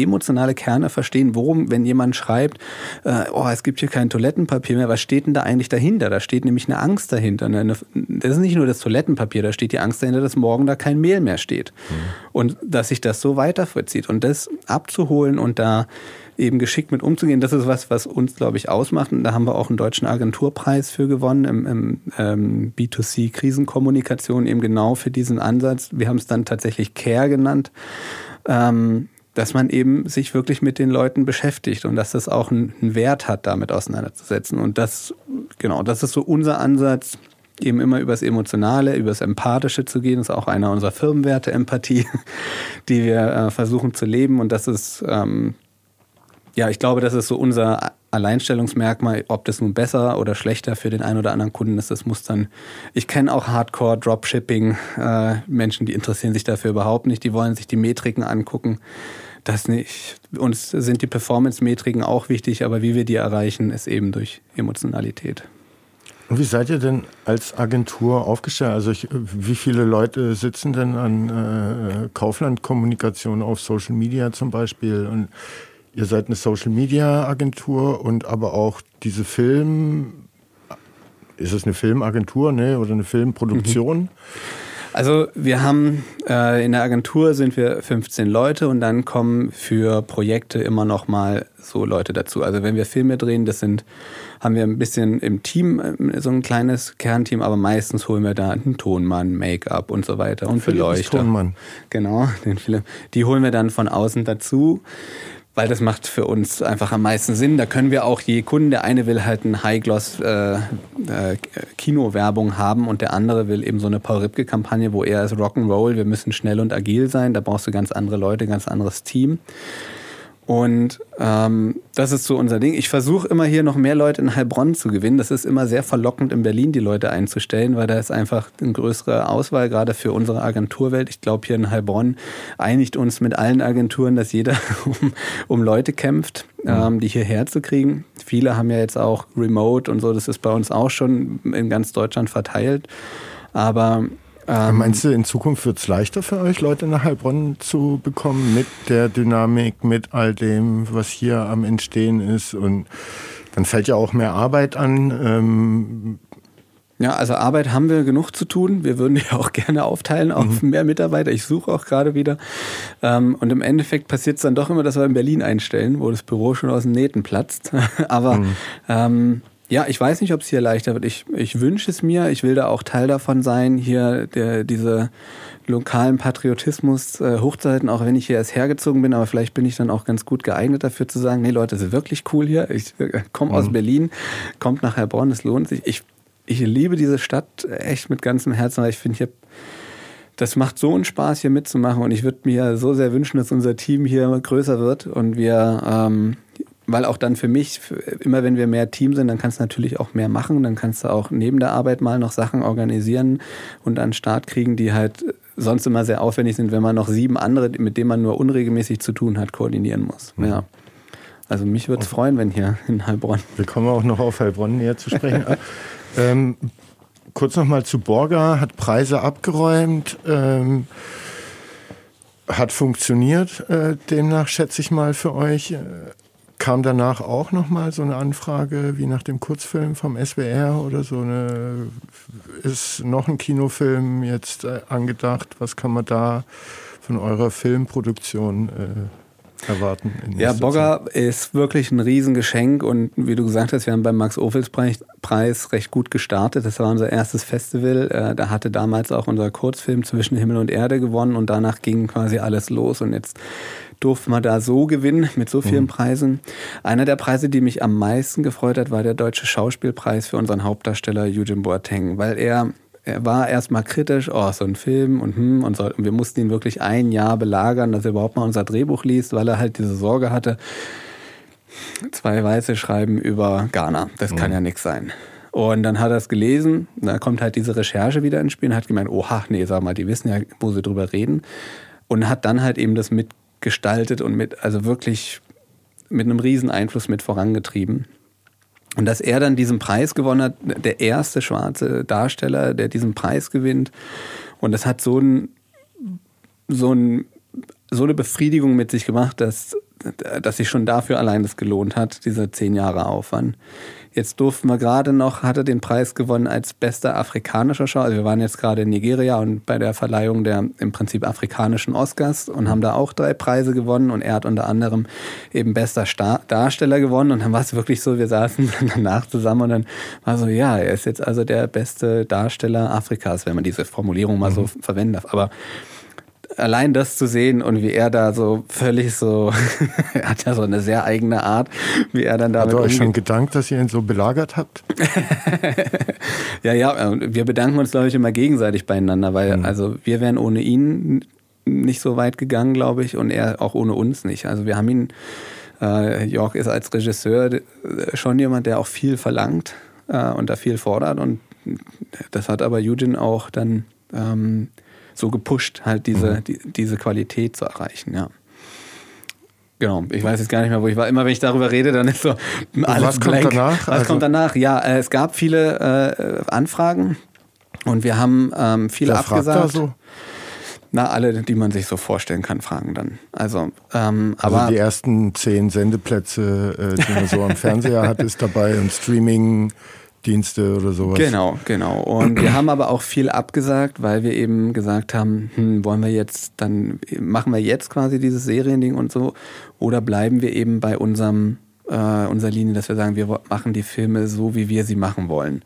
emotionale Kerne verstehen, worum, wenn jemand schreibt, äh, oh, es gibt hier kein Toilettenpapier mehr, was steht denn da eigentlich dahinter? Da steht nämlich eine Angst dahinter. Eine, das ist nicht nur das Toilettenpapier, da steht die Angst dahinter, dass morgen da kein Mehl mehr steht. Mhm. Und dass sich das so weiter vollzieht. Und das abzuholen und da eben geschickt mit umzugehen, das ist was, was uns, glaube ich, ausmacht. Und da haben wir auch einen deutschen Agenturpreis für gewonnen im, im ähm, B2C-Krisenkommunikation, eben genau für diesen Ansatz. Wir haben es dann tatsächlich CARE genannt. Ähm, dass man eben sich wirklich mit den Leuten beschäftigt und dass das auch einen, Wert hat, damit auseinanderzusetzen. Und das, genau, das ist so unser Ansatz, eben immer übers Emotionale, übers Empathische zu gehen. Das ist auch einer unserer Firmenwerte, Empathie, die wir äh, versuchen zu leben. Und das ist, ähm, ja, ich glaube, das ist so unser Alleinstellungsmerkmal. Ob das nun besser oder schlechter für den einen oder anderen Kunden ist, das muss dann. Ich kenne auch Hardcore Dropshipping äh, Menschen, die interessieren sich dafür überhaupt nicht. Die wollen sich die Metriken angucken das nicht. Uns sind die Performance-Metriken auch wichtig, aber wie wir die erreichen, ist eben durch Emotionalität. Und wie seid ihr denn als Agentur aufgestellt? Also ich, wie viele Leute sitzen denn an äh, Kaufland-Kommunikation auf Social Media zum Beispiel? Und ihr seid eine Social Media Agentur und aber auch diese Film. Ist es eine Filmagentur, ne? Oder eine Filmproduktion? Mhm. Also wir haben äh, in der Agentur sind wir 15 Leute und dann kommen für Projekte immer noch mal so Leute dazu. Also wenn wir Filme drehen, das sind haben wir ein bisschen im Team äh, so ein kleines Kernteam, aber meistens holen wir da einen Tonmann, Make-up und so weiter und Beleuchter. Tonmann. Genau, den Film. Die holen wir dann von außen dazu weil das macht für uns einfach am meisten Sinn. Da können wir auch je Kunden, der eine will halt ein High-Gloss äh, äh, Kinowerbung haben und der andere will eben so eine Paul Ripke Kampagne, wo er ist Rock'n'Roll, wir müssen schnell und agil sein, da brauchst du ganz andere Leute, ganz anderes Team. Und ähm, das ist so unser Ding. Ich versuche immer hier noch mehr Leute in Heilbronn zu gewinnen. Das ist immer sehr verlockend, in Berlin die Leute einzustellen, weil da ist einfach eine größere Auswahl, gerade für unsere Agenturwelt. Ich glaube, hier in Heilbronn einigt uns mit allen Agenturen, dass jeder um, um Leute kämpft, mhm. ähm, die hierher zu kriegen. Viele haben ja jetzt auch Remote und so. Das ist bei uns auch schon in ganz Deutschland verteilt. Aber ähm, Meinst du, in Zukunft wird es leichter für euch, Leute nach Heilbronn zu bekommen, mit der Dynamik, mit all dem, was hier am Entstehen ist? Und dann fällt ja auch mehr Arbeit an. Ähm ja, also Arbeit haben wir genug zu tun. Wir würden die auch gerne aufteilen auf mhm. mehr Mitarbeiter. Ich suche auch gerade wieder. Ähm, und im Endeffekt passiert es dann doch immer, dass wir in Berlin einstellen, wo das Büro schon aus den Nähten platzt. Aber mhm. ähm, ja, ich weiß nicht, ob es hier leichter wird. Ich, ich wünsche es mir. Ich will da auch Teil davon sein, hier der, diese lokalen Patriotismus äh, hochzuhalten, auch wenn ich hier erst hergezogen bin. Aber vielleicht bin ich dann auch ganz gut geeignet dafür zu sagen, nee Leute, es ist wirklich cool hier. Ich äh, komme mhm. aus Berlin, kommt nach Heilbronn, es lohnt sich. Ich, ich liebe diese Stadt echt mit ganzem Herzen, weil ich finde, hier das macht so einen Spaß, hier mitzumachen. Und ich würde mir so sehr wünschen, dass unser Team hier größer wird und wir ähm, weil auch dann für mich, immer wenn wir mehr Team sind, dann kannst du natürlich auch mehr machen. Dann kannst du auch neben der Arbeit mal noch Sachen organisieren und an den Start kriegen, die halt sonst immer sehr aufwendig sind, wenn man noch sieben andere, mit denen man nur unregelmäßig zu tun hat, koordinieren muss. Mhm. Ja. Also mich würde es freuen, wenn hier in Heilbronn. Wir kommen auch noch auf Heilbronn näher zu sprechen. ähm, kurz nochmal zu Borga, hat Preise abgeräumt. Ähm, hat funktioniert, äh, demnach schätze ich mal für euch. Kam danach auch nochmal so eine Anfrage wie nach dem Kurzfilm vom SWR oder so eine, ist noch ein Kinofilm jetzt äh, angedacht? Was kann man da von eurer Filmproduktion äh, erwarten? Ja, Bogger ist wirklich ein Riesengeschenk und wie du gesagt hast, wir haben beim Max-Ophüls-Preis recht gut gestartet. Das war unser erstes Festival. Äh, da hatte damals auch unser Kurzfilm Zwischen Himmel und Erde gewonnen und danach ging quasi alles los und jetzt durfte man da so gewinnen mit so vielen mhm. Preisen. Einer der Preise, die mich am meisten gefreut hat, war der Deutsche Schauspielpreis für unseren Hauptdarsteller Eugene Boateng, weil er er war erstmal kritisch, oh, so ein Film und hm, und, so, und wir mussten ihn wirklich ein Jahr belagern, dass er überhaupt mal unser Drehbuch liest, weil er halt diese Sorge hatte, zwei Weiße schreiben über Ghana, das mhm. kann ja nichts sein. Und dann hat er es gelesen, da kommt halt diese Recherche wieder ins Spiel und hat gemeint, oha, nee, sag mal, die wissen ja, wo sie drüber reden. Und hat dann halt eben das mit gestaltet und mit, also wirklich mit einem riesen Einfluss mit vorangetrieben. Und dass er dann diesen Preis gewonnen hat, der erste schwarze Darsteller, der diesen Preis gewinnt. Und das hat so, ein, so, ein, so eine Befriedigung mit sich gemacht, dass, dass sich schon dafür allein das gelohnt hat, dieser zehn Jahre Aufwand. Jetzt durften wir gerade noch, hat er den Preis gewonnen als bester afrikanischer Schauspieler. Also wir waren jetzt gerade in Nigeria und bei der Verleihung der im Prinzip afrikanischen Oscars und haben da auch drei Preise gewonnen und er hat unter anderem eben bester Star Darsteller gewonnen und dann war es wirklich so, wir saßen danach zusammen und dann war so, ja, er ist jetzt also der beste Darsteller Afrikas, wenn man diese Formulierung mal mhm. so verwenden darf. Aber allein das zu sehen und wie er da so völlig so, er hat ja so eine sehr eigene Art, wie er dann damit Hat er euch schon gedankt, dass ihr ihn so belagert habt? ja, ja, wir bedanken uns, glaube ich, immer gegenseitig beieinander, weil mhm. also wir wären ohne ihn nicht so weit gegangen, glaube ich, und er auch ohne uns nicht. Also wir haben ihn, äh, Jörg ist als Regisseur äh, schon jemand, der auch viel verlangt äh, und da viel fordert und das hat aber Eugene auch dann ähm, so gepusht, halt diese, mhm. die, diese Qualität zu erreichen, ja. Genau, ich weiß jetzt gar nicht mehr, wo ich war. Immer wenn ich darüber rede, dann ist so alles Was blank. kommt danach? Was also kommt danach? Ja, äh, es gab viele äh, Anfragen und wir haben ähm, viele Wer abgesagt. so? Na, alle, die man sich so vorstellen kann, fragen dann. Also, ähm, also aber die ersten zehn Sendeplätze, äh, die man so am Fernseher hat, ist dabei und Streaming Dienste oder sowas. Genau, genau. Und wir haben aber auch viel abgesagt, weil wir eben gesagt haben, hm, wollen wir jetzt, dann machen wir jetzt quasi dieses Seriending und so, oder bleiben wir eben bei unserem, äh, unserer Linie, dass wir sagen, wir machen die Filme so, wie wir sie machen wollen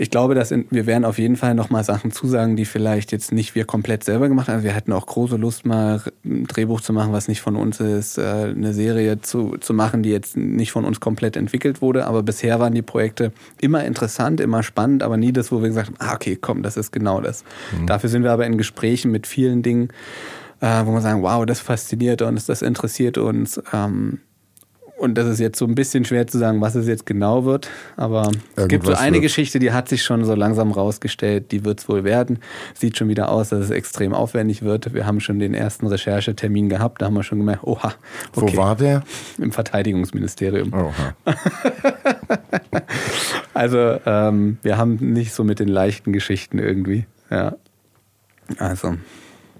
ich glaube, dass in, wir werden auf jeden Fall nochmal Sachen zusagen, die vielleicht jetzt nicht wir komplett selber gemacht haben. Also wir hätten auch große Lust, mal ein Drehbuch zu machen, was nicht von uns ist, äh, eine Serie zu, zu machen, die jetzt nicht von uns komplett entwickelt wurde. Aber bisher waren die Projekte immer interessant, immer spannend, aber nie das, wo wir gesagt haben, ah, okay, komm, das ist genau das. Mhm. Dafür sind wir aber in Gesprächen mit vielen Dingen. äh, wo man sagen, wow, das fasziniert uns, das interessiert uns. Ähm, und das ist jetzt so ein bisschen schwer zu sagen, was es jetzt genau wird. Aber Irgendwas es gibt so eine wird. Geschichte, die hat sich schon so langsam rausgestellt, die wird es wohl werden. Sieht schon wieder aus, dass es extrem aufwendig wird. Wir haben schon den ersten Recherchetermin gehabt, da haben wir schon gemerkt, oha. Okay. Wo war der? Im Verteidigungsministerium. Oha. also ähm, wir haben nicht so mit den leichten Geschichten irgendwie. Ja. Also,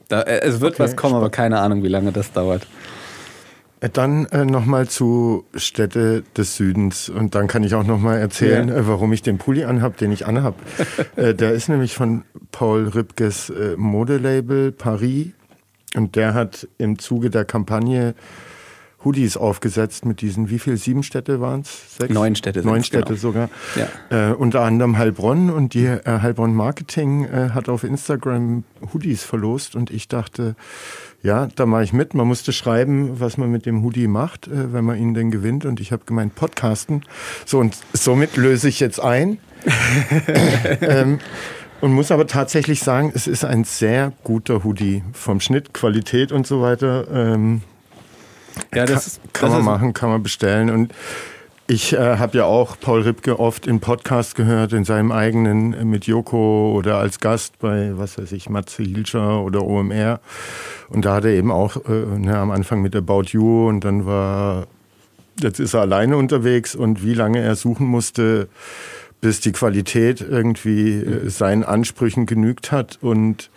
da, äh, es wird okay, was kommen, aber keine Ahnung, wie lange das dauert. Dann äh, nochmal zu Städte des Südens und dann kann ich auch nochmal erzählen, ja. äh, warum ich den Pulli anhab, den ich anhab. äh, der ist nämlich von Paul Ripkes äh, Modelabel Paris und der hat im Zuge der Kampagne Hoodies aufgesetzt mit diesen, wie viel, sieben Städte waren es? Neun Städte. Neun Städte genau. sogar. Ja. Äh, unter anderem Heilbronn und die äh, Heilbronn Marketing äh, hat auf Instagram Hoodies verlost und ich dachte, ja, da mache ich mit. Man musste schreiben, was man mit dem Hoodie macht, äh, wenn man ihn denn gewinnt. Und ich habe gemeint, Podcasten. So, und somit löse ich jetzt ein. ähm, und muss aber tatsächlich sagen, es ist ein sehr guter Hoodie. Vom Schnitt, Qualität und so weiter. Ähm, ja, das kann, kann das man machen, kann man bestellen. Und ich äh, habe ja auch Paul Ripke oft in Podcasts gehört, in seinem eigenen äh, mit Joko oder als Gast bei, was weiß ich, Matze Hilscher oder OMR. Und da hat er eben auch äh, ne, am Anfang mit About You und dann war, jetzt ist er alleine unterwegs und wie lange er suchen musste, bis die Qualität irgendwie äh, seinen Ansprüchen genügt hat und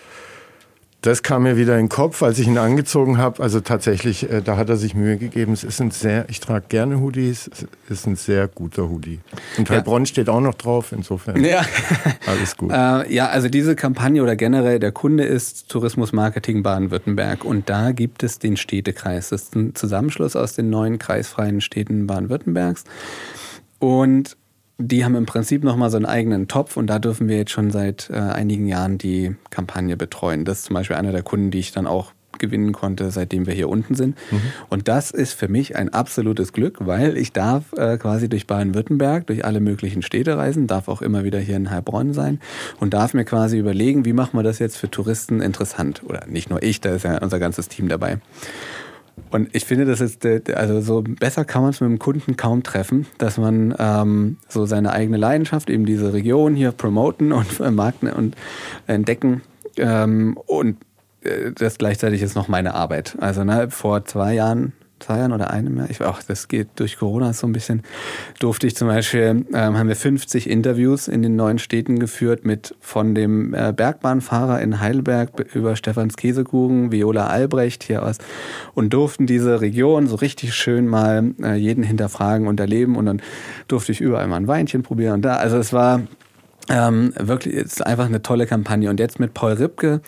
das kam mir wieder in den Kopf, als ich ihn angezogen habe. Also tatsächlich, äh, da hat er sich Mühe gegeben. Es ist ein sehr, ich trage gerne Hoodies, es ist ein sehr guter Hoodie. Und Heilbronn ja. steht auch noch drauf, insofern ja. alles gut. Äh, ja, also diese Kampagne oder generell der Kunde ist Tourismus Marketing Baden-Württemberg und da gibt es den Städtekreis. Das ist ein Zusammenschluss aus den neuen kreisfreien Städten Baden-Württembergs. Und die haben im Prinzip nochmal so einen eigenen Topf und da dürfen wir jetzt schon seit äh, einigen Jahren die Kampagne betreuen. Das ist zum Beispiel einer der Kunden, die ich dann auch gewinnen konnte, seitdem wir hier unten sind. Mhm. Und das ist für mich ein absolutes Glück, weil ich darf äh, quasi durch Baden-Württemberg, durch alle möglichen Städte reisen, darf auch immer wieder hier in Heilbronn sein und darf mir quasi überlegen, wie machen wir das jetzt für Touristen interessant. Oder nicht nur ich, da ist ja unser ganzes Team dabei. Und ich finde, das ist, also so besser kann man es mit dem Kunden kaum treffen, dass man ähm, so seine eigene Leidenschaft, eben diese Region hier promoten und vermarkten und entdecken ähm, und äh, das gleichzeitig ist noch meine Arbeit. Also ne, vor zwei Jahren zwei Jahren oder einem Jahr, ich, ach, das geht durch Corona so ein bisschen, durfte ich zum Beispiel, ähm, haben wir 50 Interviews in den neuen Städten geführt mit von dem äh, Bergbahnfahrer in Heidelberg über Stefans Käsekuchen, Viola Albrecht hier aus und durften diese Region so richtig schön mal äh, jeden hinterfragen und erleben und dann durfte ich überall mal ein Weinchen probieren und da, also es war ähm, wirklich ist einfach eine tolle Kampagne. Und jetzt mit Paul Ripke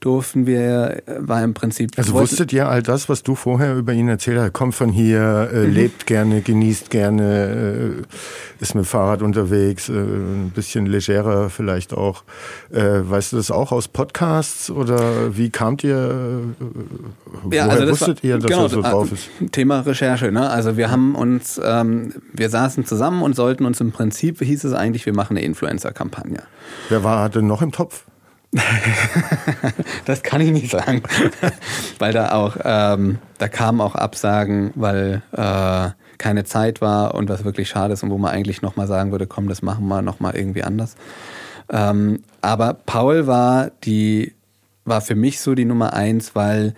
durften wir, war im Prinzip. Also wusstet ihr all das, was du vorher über ihn erzählt hast? Kommt von hier, äh, mhm. lebt gerne, genießt gerne, äh, ist mit Fahrrad unterwegs, äh, ein bisschen legerer vielleicht auch. Äh, weißt du das auch aus Podcasts oder wie kamt ihr? Äh, ja, woher also wusstet war, ihr, dass genau, er so drauf ist? Thema Recherche. Ne? Also wir haben uns, ähm, wir saßen zusammen und sollten uns im Prinzip, hieß es eigentlich, wir machen eine Influencer. Kampagne. Wer war denn noch im Topf? das kann ich nicht sagen, weil da auch ähm, da kamen auch Absagen, weil äh, keine Zeit war und was wirklich schade ist und wo man eigentlich noch mal sagen würde, komm, das machen wir noch mal irgendwie anders. Ähm, aber Paul war die war für mich so die Nummer eins, weil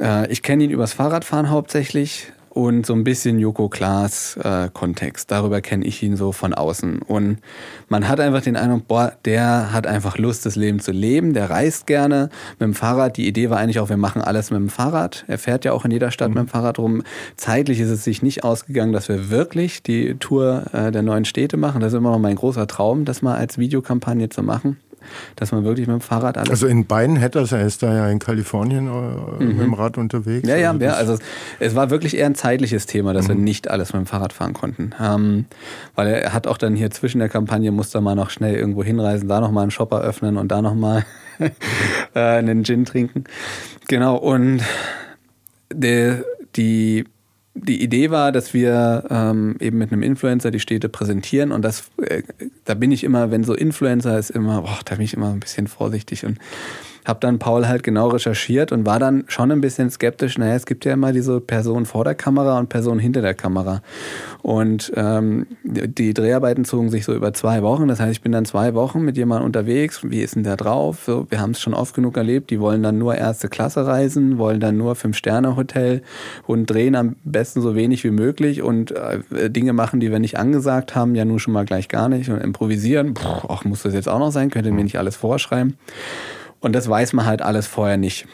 äh, ich kenne ihn übers Fahrradfahren hauptsächlich und so ein bisschen Joko Klaas äh, Kontext. Darüber kenne ich ihn so von außen. Und man hat einfach den Eindruck, boah, der hat einfach Lust, das Leben zu leben, der reist gerne mit dem Fahrrad. Die Idee war eigentlich auch, wir machen alles mit dem Fahrrad. Er fährt ja auch in jeder Stadt mhm. mit dem Fahrrad rum. Zeitlich ist es sich nicht ausgegangen, dass wir wirklich die Tour äh, der neuen Städte machen. Das ist immer noch mein großer Traum, das mal als Videokampagne zu machen dass man wirklich mit dem Fahrrad alles. Also in beiden Hatters, er ist da ja in Kalifornien äh, mhm. mit dem Rad unterwegs. Ja, ja, also ja. Also es war wirklich eher ein zeitliches Thema, dass mhm. wir nicht alles mit dem Fahrrad fahren konnten. Ähm, weil er hat auch dann hier zwischen der Kampagne musste mal noch schnell irgendwo hinreisen, da nochmal einen Shopper öffnen und da nochmal äh, einen Gin trinken. Genau, und die, die die Idee war, dass wir ähm, eben mit einem Influencer die Städte präsentieren und das, äh, da bin ich immer, wenn so Influencer ist immer, boah, da bin ich immer ein bisschen vorsichtig und habe dann Paul halt genau recherchiert und war dann schon ein bisschen skeptisch. Naja, es gibt ja immer diese Person vor der Kamera und Person hinter der Kamera. Und ähm, die Dreharbeiten zogen sich so über zwei Wochen. Das heißt, ich bin dann zwei Wochen mit jemandem unterwegs. Wie ist denn der drauf? So, wir haben es schon oft genug erlebt. Die wollen dann nur erste Klasse reisen, wollen dann nur Fünf-Sterne-Hotel und drehen am besten so wenig wie möglich und äh, Dinge machen, die wir nicht angesagt haben, ja nun schon mal gleich gar nicht und improvisieren. Puh, ach, muss das jetzt auch noch sein? Könnt ihr mir nicht alles vorschreiben? Und das weiß man halt alles vorher nicht.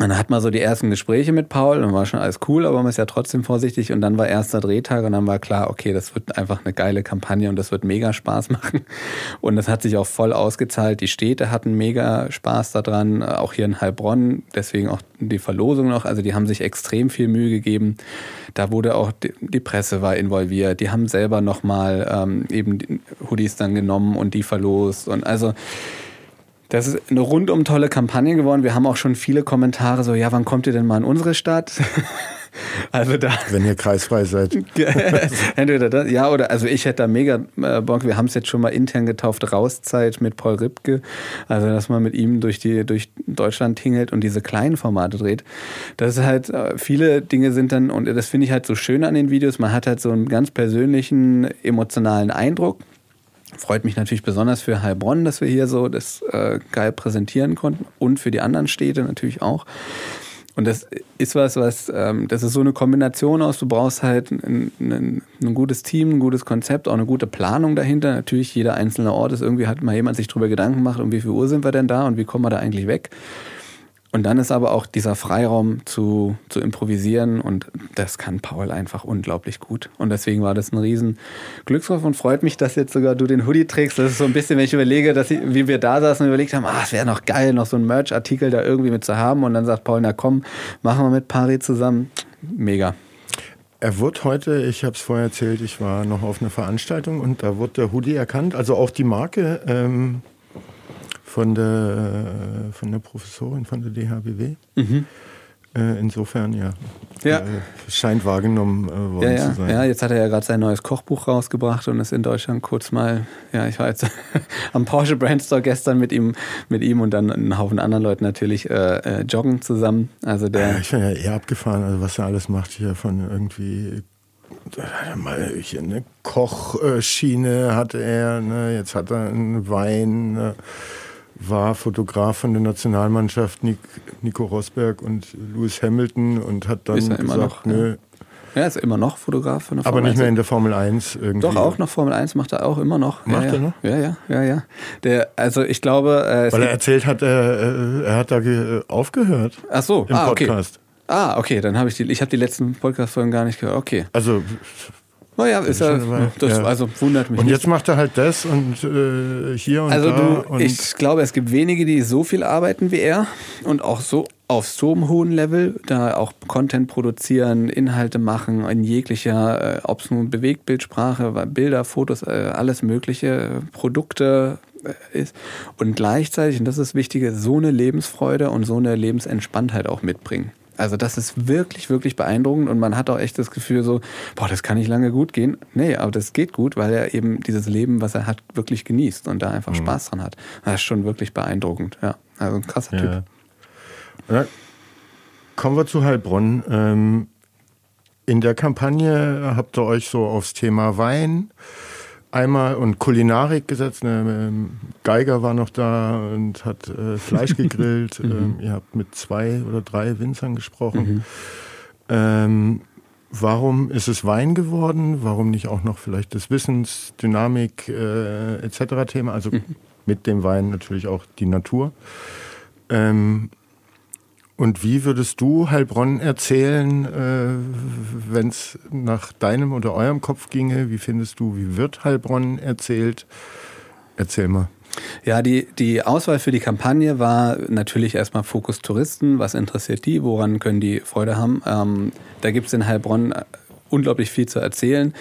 Und dann hat man so die ersten Gespräche mit Paul und war schon alles cool, aber man ist ja trotzdem vorsichtig. Und dann war erster Drehtag und dann war klar, okay, das wird einfach eine geile Kampagne und das wird mega Spaß machen. Und das hat sich auch voll ausgezahlt. Die Städte hatten mega Spaß daran, auch hier in Heilbronn, deswegen auch die Verlosung noch. Also die haben sich extrem viel Mühe gegeben. Da wurde auch die, Presse war involviert. Die haben selber nochmal ähm, eben Hoodies dann genommen und die verlost. Und also das ist eine rundum tolle Kampagne geworden. Wir haben auch schon viele Kommentare so, ja, wann kommt ihr denn mal in unsere Stadt? also da. Wenn ihr kreisfrei seid. Entweder das, ja, oder also ich hätte da mega äh, Bock. Wir haben es jetzt schon mal intern getauft, Rauszeit mit Paul Ripke. Also, dass man mit ihm durch die, durch Deutschland tingelt und diese kleinen Formate dreht. Das ist halt, äh, viele Dinge sind dann, und das finde ich halt so schön an den Videos, man hat halt so einen ganz persönlichen, emotionalen Eindruck Freut mich natürlich besonders für Heilbronn, dass wir hier so das äh, geil präsentieren konnten und für die anderen Städte natürlich auch. Und das ist was, was, ähm, das ist so eine Kombination aus, du brauchst halt ein, ein, ein, gutes Team, ein gutes Konzept, auch eine gute Planung dahinter. Natürlich, jeder einzelne Ort ist irgendwie, hat mal jemand sich drüber Gedanken gemacht, um wie viel Uhr sind wir denn da und wie kommen wir da eigentlich weg. Und dann ist aber auch dieser Freiraum zu, zu improvisieren und das kann Paul einfach unglaublich gut. Und deswegen war das ein riesen Glücksgriff und freut mich, dass jetzt sogar du den Hoodie trägst. Das ist so ein bisschen, wenn ich überlege, dass ich, wie wir da saßen und überlegt haben, ah, es wäre noch geil, noch so ein Merch-Artikel da irgendwie mit zu haben. Und dann sagt Paul, na komm, machen wir mit Pari zusammen. Mega. Er wird heute, ich habe es vorher erzählt, ich war noch auf einer Veranstaltung und da wird der Hoodie erkannt, also auch die Marke. Ähm von der, äh, von der Professorin von der DHBW. Mhm. Äh, insofern, ja. ja. Äh, scheint wahrgenommen worden ja, ja. zu sein. Ja, jetzt hat er ja gerade sein neues Kochbuch rausgebracht und ist in Deutschland kurz mal, ja, ich war jetzt am Porsche Brandstore gestern mit ihm, mit ihm und dann einen Haufen anderen Leuten natürlich joggen zusammen. Also der. ich bin ja eher abgefahren, also was er alles macht hier von irgendwie mal hier eine Kochschiene hat er, ne? jetzt hat er einen Wein. Ne? War Fotograf von der Nationalmannschaft Nico Rosberg und Lewis Hamilton und hat dann ist er gesagt, immer noch, nö. Ja, ist immer noch Fotograf von der Formel Aber nicht mehr in der Formel 1 irgendwie. Doch, auch noch Formel 1 macht er auch immer noch. Macht ja, er noch? Ja, ja, ja, ja. Der, also ich glaube. Äh, Weil er erzählt hat, er, er hat da aufgehört. Ach so, im ah, Podcast. Okay. Ah, okay, dann habe ich die, ich habe die letzten Podcast-Folgen gar nicht gehört. Okay. Also naja, ist er, das, ja. also wundert mich. Und nicht. jetzt macht er halt das und äh, hier und also da. Du, und ich glaube, es gibt wenige, die so viel arbeiten wie er und auch so auf so einem hohen Level, da auch Content produzieren, Inhalte machen, in jeglicher, äh, ob es nun Bewegtbildsprache, Bilder, Fotos, äh, alles mögliche, Produkte äh, ist und gleichzeitig, und das ist das Wichtige, so eine Lebensfreude und so eine Lebensentspanntheit auch mitbringen. Also das ist wirklich, wirklich beeindruckend und man hat auch echt das Gefühl so, boah, das kann nicht lange gut gehen. Nee, aber das geht gut, weil er eben dieses Leben, was er hat, wirklich genießt und da einfach mhm. Spaß dran hat. Das ist schon wirklich beeindruckend, ja. Also ein krasser ja. Typ. Ja. Kommen wir zu Heilbronn. Ähm, in der Kampagne habt ihr euch so aufs Thema Wein einmal und Kulinarik gesetzt. Ne, Geiger war noch da und hat äh, Fleisch gegrillt. mhm. ähm, ihr habt mit zwei oder drei Winzern gesprochen. Mhm. Ähm, warum ist es Wein geworden? Warum nicht auch noch vielleicht das Wissens, Dynamik äh, etc. Thema? Also mhm. mit dem Wein natürlich auch die Natur. Ähm, und wie würdest du Heilbronn erzählen, äh, wenn es nach deinem oder eurem Kopf ginge? Wie findest du, wie wird Heilbronn erzählt? Erzähl mal. Ja, die, die Auswahl für die Kampagne war natürlich erstmal Fokus Touristen. Was interessiert die? Woran können die Freude haben? Ähm, da gibt es in Heilbronn unglaublich viel zu erzählen.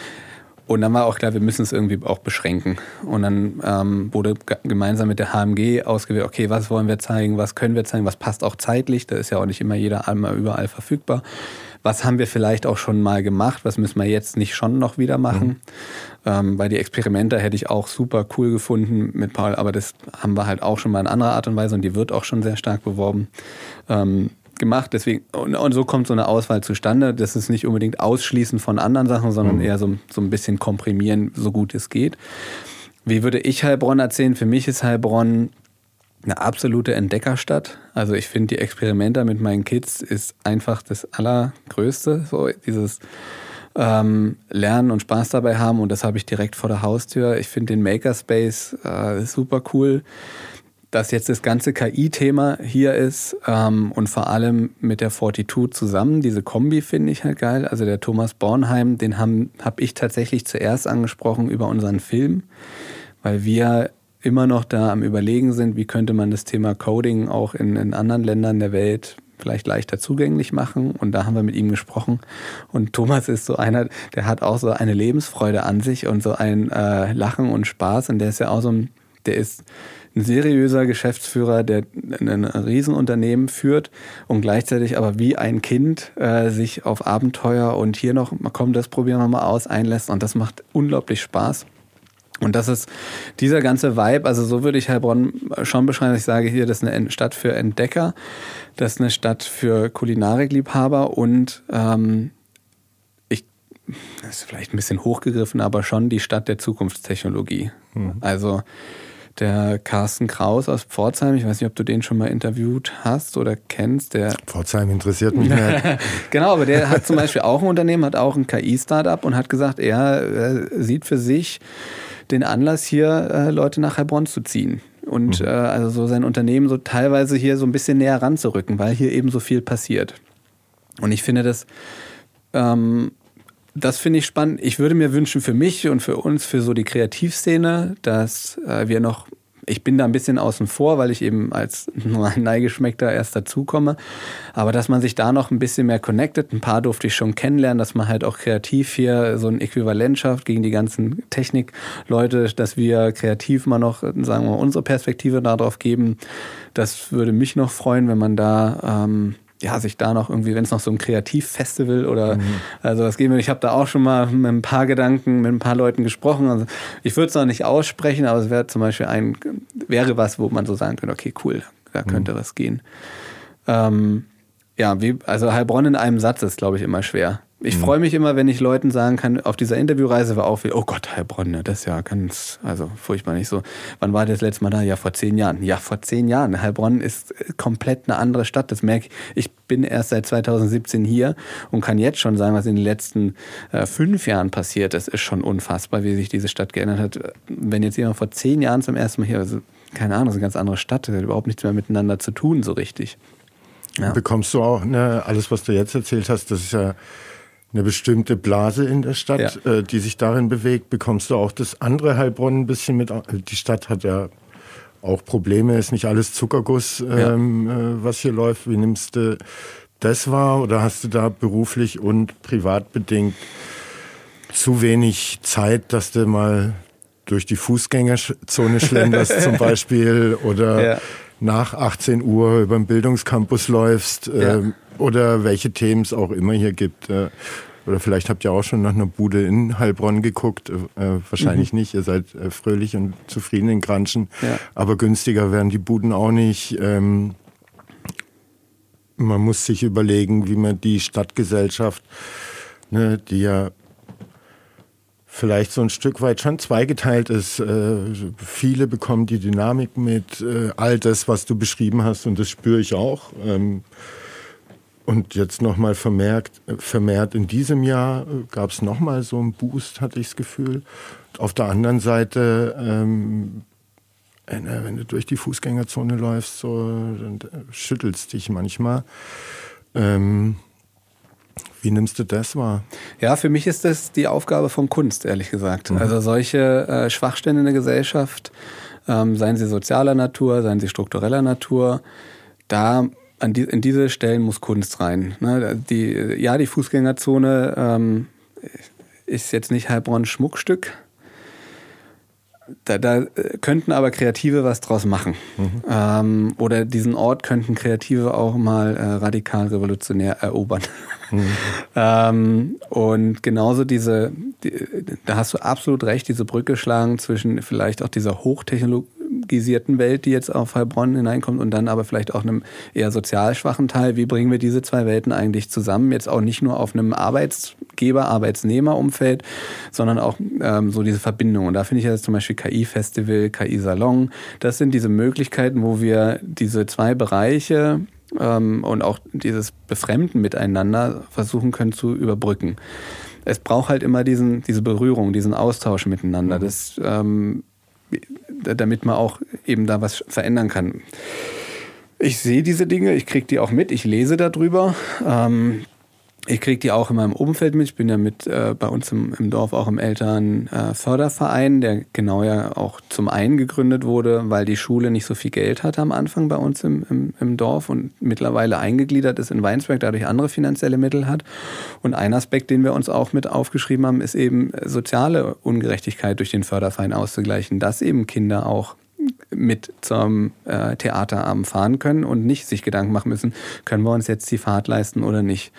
Und dann war auch klar, wir müssen es irgendwie auch beschränken. Und dann ähm, wurde gemeinsam mit der HMG ausgewählt, okay, was wollen wir zeigen, was können wir zeigen, was passt auch zeitlich. Da ist ja auch nicht immer jeder einmal überall verfügbar. Was haben wir vielleicht auch schon mal gemacht, was müssen wir jetzt nicht schon noch wieder machen. Mhm. Ähm, weil die Experimente hätte ich auch super cool gefunden mit Paul, aber das haben wir halt auch schon mal in anderer Art und Weise und die wird auch schon sehr stark beworben. Ähm, gemacht. Deswegen, und, und, so kommt so eine Auswahl zustande. Das ist nicht unbedingt Ausschließen von anderen Sachen, sondern mhm. eher so, so ein bisschen komprimieren, so gut es geht. Wie würde ich Heilbronn erzählen? Für mich ist Heilbronn eine absolute Entdeckerstadt. Also ich finde die Experimente mit meinen Kids ist einfach das Allergrößte. So dieses ähm, Lernen und Spaß dabei haben und das habe ich direkt vor der Haustür. Ich finde den Makerspace äh, super cool dass jetzt das ganze KI-Thema hier ist ähm, und vor allem mit der Fortitude zusammen. Diese Kombi finde ich halt geil. Also der Thomas Bornheim, den habe hab ich tatsächlich zuerst angesprochen über unseren Film, weil wir immer noch da am Überlegen sind, wie könnte man das Thema Coding auch in, in anderen Ländern der Welt vielleicht leichter zugänglich machen. Und da haben wir mit ihm gesprochen. Und Thomas ist so einer, der hat auch so eine Lebensfreude an sich und so ein äh, Lachen und Spaß. Und der ist ja auch so ein, der ist ein seriöser Geschäftsführer, der ein Riesenunternehmen führt und gleichzeitig aber wie ein Kind äh, sich auf Abenteuer und hier noch, komm, das probieren wir mal aus, einlässt und das macht unglaublich Spaß. Und das ist dieser ganze Vibe, also so würde ich Heilbronn schon beschreiben, ich sage hier, das ist eine Stadt für Entdecker, das ist eine Stadt für Kulinarikliebhaber und ähm, ich, das ist vielleicht ein bisschen hochgegriffen, aber schon die Stadt der Zukunftstechnologie. Mhm. Also der Carsten Kraus aus Pforzheim. Ich weiß nicht, ob du den schon mal interviewt hast oder kennst. Der Pforzheim interessiert mich nicht. genau, aber der hat zum Beispiel auch ein Unternehmen, hat auch ein KI-Startup und hat gesagt, er äh, sieht für sich den Anlass, hier äh, Leute nach Heilbronn zu ziehen. Und mhm. äh, also so sein Unternehmen so teilweise hier so ein bisschen näher ranzurücken, weil hier eben so viel passiert. Und ich finde das ähm, das finde ich spannend. Ich würde mir wünschen für mich und für uns, für so die Kreativszene, dass äh, wir noch, ich bin da ein bisschen außen vor, weil ich eben als nur Neigeschmeckter erst dazukomme, aber dass man sich da noch ein bisschen mehr connectet. Ein paar durfte ich schon kennenlernen, dass man halt auch kreativ hier so ein Äquivalent schafft gegen die ganzen Technikleute, dass wir kreativ mal noch, sagen wir mal, unsere Perspektive darauf geben. Das würde mich noch freuen, wenn man da ähm, ja, sich da noch irgendwie, wenn es noch so ein Kreativfestival oder mhm. also was geben würde. Ich habe da auch schon mal mit ein paar Gedanken, mit ein paar Leuten gesprochen. Also ich würde es noch nicht aussprechen, aber es wäre zum Beispiel ein, wäre was, wo man so sagen könnte, okay, cool, da mhm. könnte mhm. was gehen. Ähm, ja, wie, also Heilbronn in einem Satz ist, glaube ich, immer schwer. Ich mhm. freue mich immer, wenn ich Leuten sagen kann, auf dieser Interviewreise war auch viel, oh Gott, Heilbronn, ne, das ist ja ganz, also furchtbar nicht so. Wann war das letzte Mal da? Ja, vor zehn Jahren. Ja, vor zehn Jahren. Heilbronn ist komplett eine andere Stadt. Das merke ich. Ich bin erst seit 2017 hier und kann jetzt schon sagen, was in den letzten äh, fünf Jahren passiert ist, ist schon unfassbar, wie sich diese Stadt geändert hat. Wenn jetzt jemand vor zehn Jahren zum ersten Mal hier, also, keine Ahnung, das ist eine ganz andere Stadt, das hat überhaupt nichts mehr miteinander zu tun, so richtig. Ja. Bekommst du auch, ne, alles, was du jetzt erzählt hast, das ist ja eine bestimmte Blase in der Stadt, ja. äh, die sich darin bewegt, bekommst du auch das andere Heilbronn ein bisschen mit. Die Stadt hat ja auch Probleme, ist nicht alles Zuckerguss, ähm, ja. äh, was hier läuft. Wie nimmst du das wahr oder hast du da beruflich und privat bedingt zu wenig Zeit, dass du mal durch die Fußgängerzone schlenderst zum Beispiel oder ja. nach 18 Uhr über den Bildungscampus läufst? Äh, oder welche Themen es auch immer hier gibt. Äh, oder vielleicht habt ihr auch schon nach einer Bude in Heilbronn geguckt. Äh, wahrscheinlich mhm. nicht. Ihr seid äh, fröhlich und zufrieden in Granschen. Ja. Aber günstiger werden die Buden auch nicht. Ähm, man muss sich überlegen, wie man die Stadtgesellschaft, ne, die ja vielleicht so ein Stück weit schon zweigeteilt ist. Äh, viele bekommen die Dynamik mit, all das, was du beschrieben hast, und das spüre ich auch. Ähm, und jetzt nochmal vermerkt, vermehrt in diesem Jahr äh, gab es nochmal so einen Boost, hatte ich das Gefühl. Auf der anderen Seite, ähm, äh, wenn du durch die Fußgängerzone läufst, so, dann äh, schüttelst dich manchmal. Ähm, wie nimmst du das wahr? Ja, für mich ist das die Aufgabe von Kunst, ehrlich gesagt. Mhm. Also solche äh, Schwachstände in der Gesellschaft, ähm, seien sie sozialer Natur, seien sie struktureller Natur, da an die, in diese Stellen muss Kunst rein. Ne? Die, ja, die Fußgängerzone, ähm, ist jetzt nicht Heilbronn Schmuckstück. Da, da könnten aber Kreative was draus machen. Mhm. Ähm, oder diesen Ort könnten Kreative auch mal äh, radikal revolutionär erobern. Mhm. ähm, und genauso diese, die, da hast du absolut recht, diese Brücke schlagen zwischen vielleicht auch dieser Hochtechnologie gisierten Welt, die jetzt auf Heilbronn hineinkommt und dann aber vielleicht auch einem eher sozial schwachen Teil. Wie bringen wir diese zwei Welten eigentlich zusammen? Jetzt auch nicht nur auf einem Arbeitsgeber, Arbeitsnehmer-Umfeld, sondern auch ähm, so diese Verbindung. Und da finde ich jetzt zum Beispiel KI-Festival, KI-Salon. Das sind diese Möglichkeiten, wo wir diese zwei Bereiche ähm, und auch dieses Befremden miteinander versuchen können zu überbrücken. Es braucht halt immer diesen, diese Berührung, diesen Austausch miteinander. Mhm. Das ähm, damit man auch eben da was verändern kann. Ich sehe diese Dinge, ich kriege die auch mit, ich lese darüber. Ähm, ich kriege die auch in meinem Umfeld mit. Ich bin ja mit äh, bei uns im, im, Dorf auch im Elternförderverein, äh, der genau ja auch zum einen gegründet wurde, weil die Schule nicht so viel Geld hatte am Anfang bei uns im, im, im Dorf und mittlerweile eingegliedert ist in Weinsberg, dadurch andere finanzielle Mittel hat. Und ein Aspekt, den wir uns auch mit aufgeschrieben haben, ist eben soziale Ungerechtigkeit durch den Förderverein auszugleichen, dass eben Kinder auch mit zum äh, Theaterabend fahren können und nicht sich Gedanken machen müssen, können wir uns jetzt die Fahrt leisten oder nicht.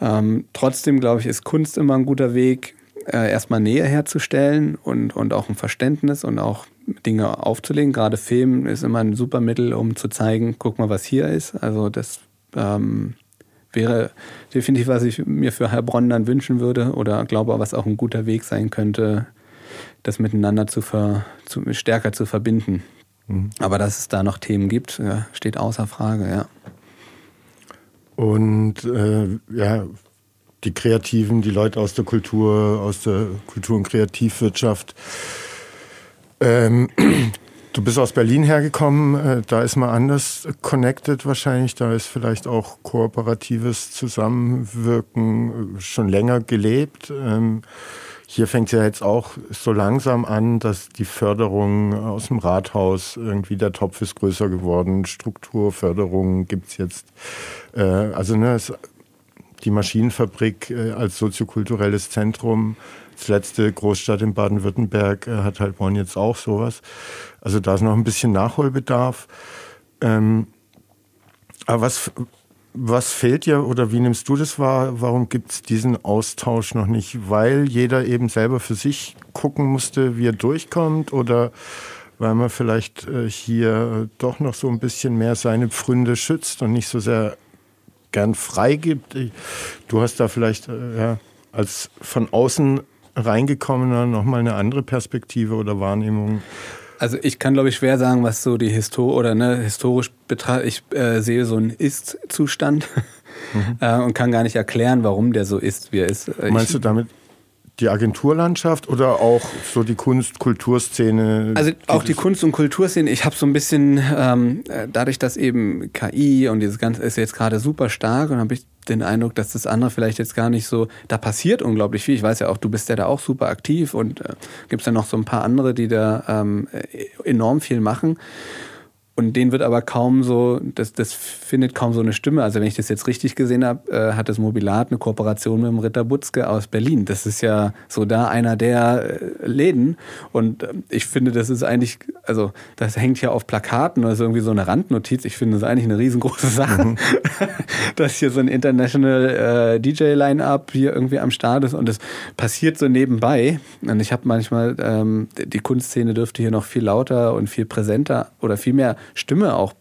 Ähm, trotzdem, glaube ich, ist Kunst immer ein guter Weg, äh, erstmal Nähe herzustellen und, und auch ein Verständnis und auch Dinge aufzulegen. Gerade Film ist immer ein super Mittel, um zu zeigen, guck mal, was hier ist. Also das ähm, wäre definitiv, was ich mir für Heilbronn dann wünschen würde oder glaube, was auch ein guter Weg sein könnte, das miteinander zu, ver, zu stärker zu verbinden. Mhm. Aber dass es da noch Themen gibt, ja, steht außer Frage, ja. Und äh, ja, die Kreativen, die Leute aus der Kultur, aus der Kultur- und Kreativwirtschaft. Ähm, du bist aus Berlin hergekommen, äh, da ist man anders connected wahrscheinlich, da ist vielleicht auch kooperatives Zusammenwirken schon länger gelebt. Ähm, hier fängt es ja jetzt auch so langsam an, dass die Förderung aus dem Rathaus irgendwie der Topf ist größer geworden. Strukturförderung gibt es jetzt. Äh, also ne, es, die Maschinenfabrik äh, als soziokulturelles Zentrum, das letzte Großstadt in Baden-Württemberg, äh, hat halt Bonn jetzt auch sowas. Also da ist noch ein bisschen Nachholbedarf. Ähm, aber was, was fehlt dir oder wie nimmst du das wahr? Warum gibt es diesen Austausch noch nicht? Weil jeder eben selber für sich gucken musste, wie er durchkommt oder weil man vielleicht äh, hier doch noch so ein bisschen mehr seine Pfründe schützt und nicht so sehr gern freigibt. Du hast da vielleicht äh, ja, als von außen reingekommener nochmal eine andere Perspektive oder Wahrnehmung. Also ich kann, glaube ich, schwer sagen, was so die Histor oder ne, historisch betrachtet, ich äh, sehe so einen Ist-Zustand mhm. äh, und kann gar nicht erklären, warum der so ist, wie er ist. Äh, Meinst ich, du damit die Agenturlandschaft oder auch so die Kunst-Kulturszene? Also auch die Kunst- und Kulturszene. Ich habe so ein bisschen, ähm, äh, dadurch, dass eben KI und dieses Ganze ist jetzt gerade super stark und habe ich den Eindruck, dass das andere vielleicht jetzt gar nicht so, da passiert unglaublich viel. Ich weiß ja auch, du bist ja da auch super aktiv und äh, gibt es ja noch so ein paar andere, die da ähm, äh, enorm viel machen. Und den wird aber kaum so, das, das findet kaum so eine Stimme. Also wenn ich das jetzt richtig gesehen habe, äh, hat das Mobilat eine Kooperation mit dem Ritter Butzke aus Berlin. Das ist ja so da einer der äh, Läden. Und äh, ich finde, das ist eigentlich, also das hängt ja auf Plakaten oder ist irgendwie so eine Randnotiz. Ich finde das eigentlich eine riesengroße Sache, mhm. dass hier so ein International äh, DJ-Line-Up hier irgendwie am Start ist und es passiert so nebenbei. Und ich habe manchmal, ähm, die Kunstszene dürfte hier noch viel lauter und viel präsenter oder viel mehr Stimme auch.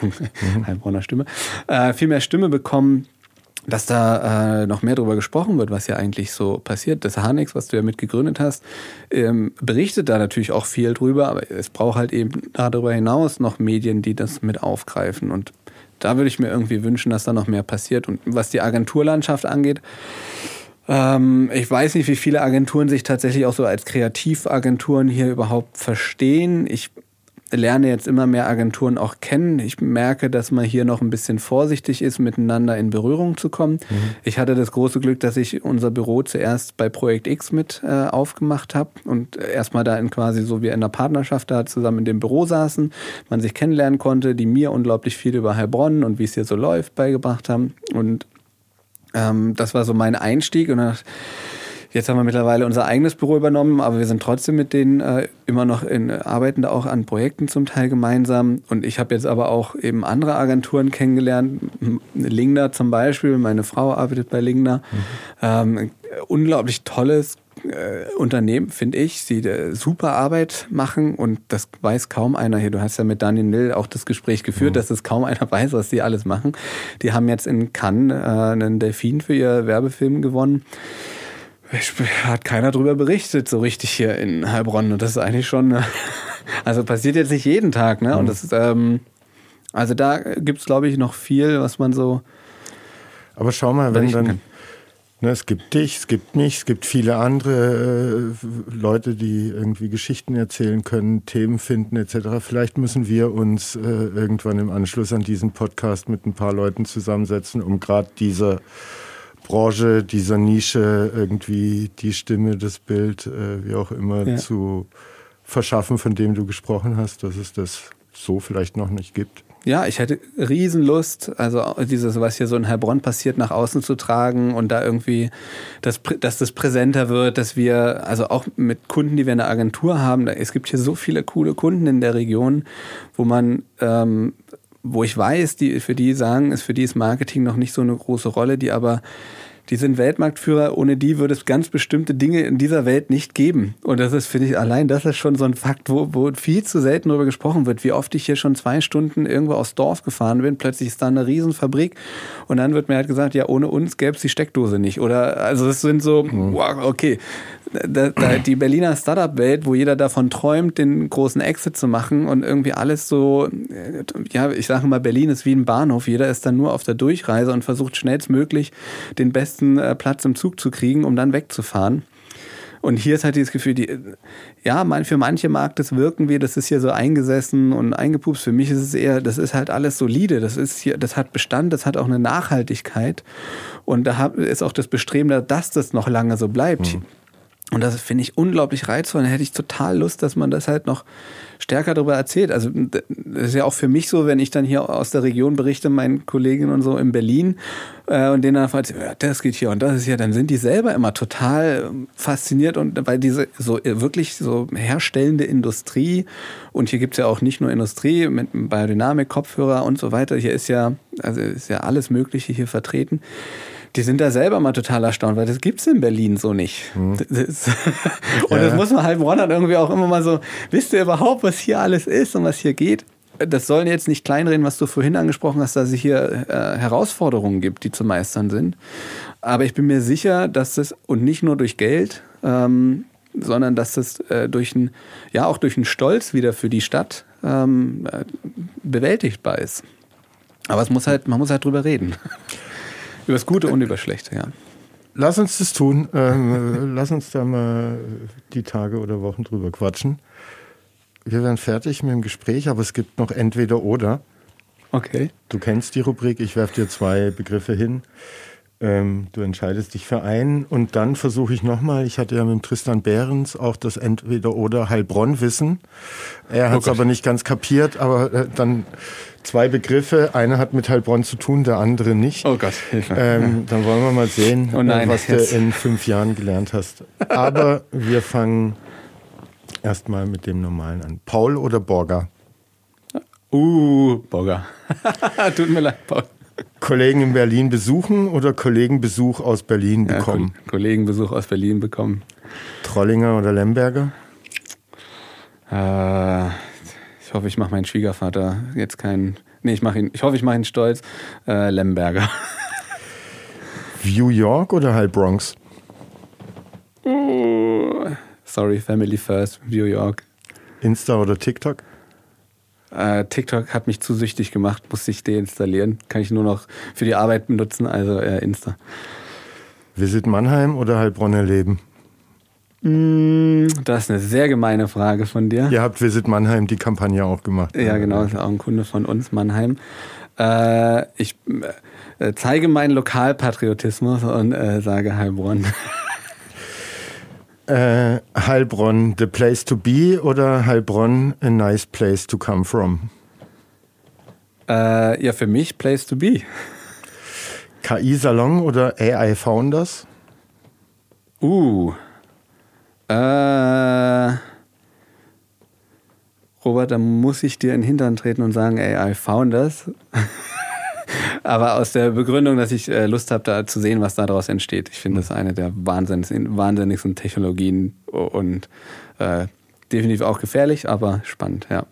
Heilbronner Stimme, äh, viel mehr Stimme bekommen, dass da äh, noch mehr darüber gesprochen wird, was ja eigentlich so passiert. Das Harnix, was du ja mit gegründet hast, ähm, berichtet da natürlich auch viel drüber, aber es braucht halt eben darüber hinaus noch Medien, die das mit aufgreifen. Und da würde ich mir irgendwie wünschen, dass da noch mehr passiert. Und was die Agenturlandschaft angeht, ähm, ich weiß nicht, wie viele Agenturen sich tatsächlich auch so als Kreativagenturen hier überhaupt verstehen. Ich lerne jetzt immer mehr Agenturen auch kennen. Ich merke, dass man hier noch ein bisschen vorsichtig ist, miteinander in Berührung zu kommen. Mhm. Ich hatte das große Glück, dass ich unser Büro zuerst bei Projekt X mit äh, aufgemacht habe und erstmal da in quasi so wie in einer Partnerschaft da zusammen in dem Büro saßen, man sich kennenlernen konnte, die mir unglaublich viel über Heilbronn und wie es hier so läuft beigebracht haben. Und ähm, das war so mein Einstieg und dann Jetzt haben wir mittlerweile unser eigenes Büro übernommen, aber wir sind trotzdem mit denen äh, immer noch in, arbeiten da auch an Projekten zum Teil gemeinsam. Und ich habe jetzt aber auch eben andere Agenturen kennengelernt. Lingner zum Beispiel, meine Frau arbeitet bei Lingner. Mhm. Ähm, unglaublich tolles äh, Unternehmen, finde ich, die äh, super Arbeit machen und das weiß kaum einer hier. Du hast ja mit Daniel Nill auch das Gespräch geführt, mhm. dass es kaum einer weiß, was die alles machen. Die haben jetzt in Cannes äh, einen Delfin für ihr Werbefilm gewonnen hat keiner drüber berichtet, so richtig hier in Heilbronn. Und das ist eigentlich schon, also passiert jetzt nicht jeden Tag, ne? Und mhm. das ist, ähm, also da gibt es, glaube ich, noch viel, was man so. Aber schau mal, wenn dann. Ne, es gibt dich, es gibt mich, es gibt viele andere äh, Leute, die irgendwie Geschichten erzählen können, Themen finden etc. Vielleicht müssen wir uns äh, irgendwann im Anschluss an diesen Podcast mit ein paar Leuten zusammensetzen, um gerade diese Branche, dieser Nische irgendwie die Stimme, das Bild, äh, wie auch immer, ja. zu verschaffen, von dem du gesprochen hast, dass es das so vielleicht noch nicht gibt. Ja, ich hätte Riesenlust, also dieses, was hier so in Heilbronn passiert, nach außen zu tragen und da irgendwie, dass, dass das präsenter wird, dass wir, also auch mit Kunden, die wir in der Agentur haben, es gibt hier so viele coole Kunden in der Region, wo man ähm, wo ich weiß, die, für die sagen, ist für die ist Marketing noch nicht so eine große Rolle, die aber die sind Weltmarktführer, ohne die würde es ganz bestimmte Dinge in dieser Welt nicht geben. Und das ist, finde ich, allein das ist schon so ein Fakt, wo, wo viel zu selten darüber gesprochen wird, wie oft ich hier schon zwei Stunden irgendwo aus Dorf gefahren bin, plötzlich ist da eine Riesenfabrik und dann wird mir halt gesagt, ja, ohne uns gäbe es die Steckdose nicht. Oder also es sind so, mhm. wow, okay, da, da, die Berliner Startup-Welt, wo jeder davon träumt, den großen Exit zu machen und irgendwie alles so, ja, ich sage mal, Berlin ist wie ein Bahnhof. Jeder ist dann nur auf der Durchreise und versucht schnellstmöglich den besten äh, Platz im Zug zu kriegen, um dann wegzufahren. Und hier ist halt dieses Gefühl, die, ja, für manche mag das wirken wie, das ist hier so eingesessen und eingepupst. Für mich ist es eher, das ist halt alles solide. Das ist hier, das hat Bestand, das hat auch eine Nachhaltigkeit. Und da ist auch das Bestreben, dass das noch lange so bleibt. Mhm. Und das finde ich unglaublich reizvoll. Da hätte ich total Lust, dass man das halt noch stärker darüber erzählt. Also das ist ja auch für mich so, wenn ich dann hier aus der Region berichte, meinen Kolleginnen und so in Berlin äh, und denen dann fragt, ja, das geht hier und das ist hier, dann sind die selber immer total fasziniert und weil diese so wirklich so herstellende Industrie und hier gibt es ja auch nicht nur Industrie mit Biodynamik, Kopfhörer und so weiter. Hier ist ja, also ist ja alles Mögliche hier vertreten die sind da selber mal total erstaunt, weil das gibt's in Berlin so nicht. Hm. Das und ja. das muss man halt Ron irgendwie auch immer mal so, wisst ihr überhaupt, was hier alles ist und was hier geht? Das sollen jetzt nicht kleinreden, was du vorhin angesprochen hast, dass es hier äh, Herausforderungen gibt, die zu meistern sind. Aber ich bin mir sicher, dass das, und nicht nur durch Geld, ähm, sondern dass das äh, durch ein, ja auch durch einen Stolz wieder für die Stadt ähm, äh, bewältigbar ist. Aber es muss halt, man muss halt drüber reden. Über das Gute und über das Schlechte, ja. Lass uns das tun. Ähm, lass uns da mal die Tage oder Wochen drüber quatschen. Wir werden fertig mit dem Gespräch, aber es gibt noch entweder oder. Okay. Du kennst die Rubrik, ich werfe dir zwei Begriffe hin. Ähm, du entscheidest dich für einen und dann versuche ich nochmal, ich hatte ja mit Tristan Behrens auch das Entweder-Oder Heilbronn-Wissen. Er hat es oh aber nicht ganz kapiert, aber äh, dann zwei Begriffe. Einer hat mit Heilbronn zu tun, der andere nicht. Oh Gott, Hilfe. Ähm, dann wollen wir mal sehen, oh nein, was jetzt. du in fünf Jahren gelernt hast. Aber wir fangen erstmal mit dem Normalen an. Paul oder Borger? Uh, Borger. Tut mir leid, Paul. Kollegen in Berlin besuchen oder Kollegenbesuch aus Berlin bekommen? Ja, Kollegenbesuch aus Berlin bekommen. Trollinger oder Lemberger? Äh, ich hoffe, ich mache meinen Schwiegervater jetzt keinen. Nee, ich mache ihn. Ich hoffe, ich mache ihn stolz. Äh, Lemberger. View York oder Halb Bronx? Oh, sorry, Family First, View York. Insta oder TikTok? Äh, TikTok hat mich zu süchtig gemacht, musste ich deinstallieren. Kann ich nur noch für die Arbeit benutzen, also äh, Insta. Visit Mannheim oder Heilbronn erleben? Mm, das ist eine sehr gemeine Frage von dir. Ihr habt Visit Mannheim die Kampagne auch gemacht. Ja, genau, das ist auch ein Kunde von uns, Mannheim. Äh, ich äh, zeige meinen Lokalpatriotismus und äh, sage Heilbronn. Äh, Heilbronn, the place to be oder Heilbronn, a nice place to come from? Äh, ja, für mich place to be. KI-Salon oder AI Founders? Uh. Äh. Robert, da muss ich dir in den Hintern treten und sagen, ey, I found this. Aber aus der Begründung, dass ich äh, Lust habe, da zu sehen, was daraus entsteht. Ich finde, das ist eine der wahnsinnigsten Technologien und äh, definitiv auch gefährlich, aber spannend, ja.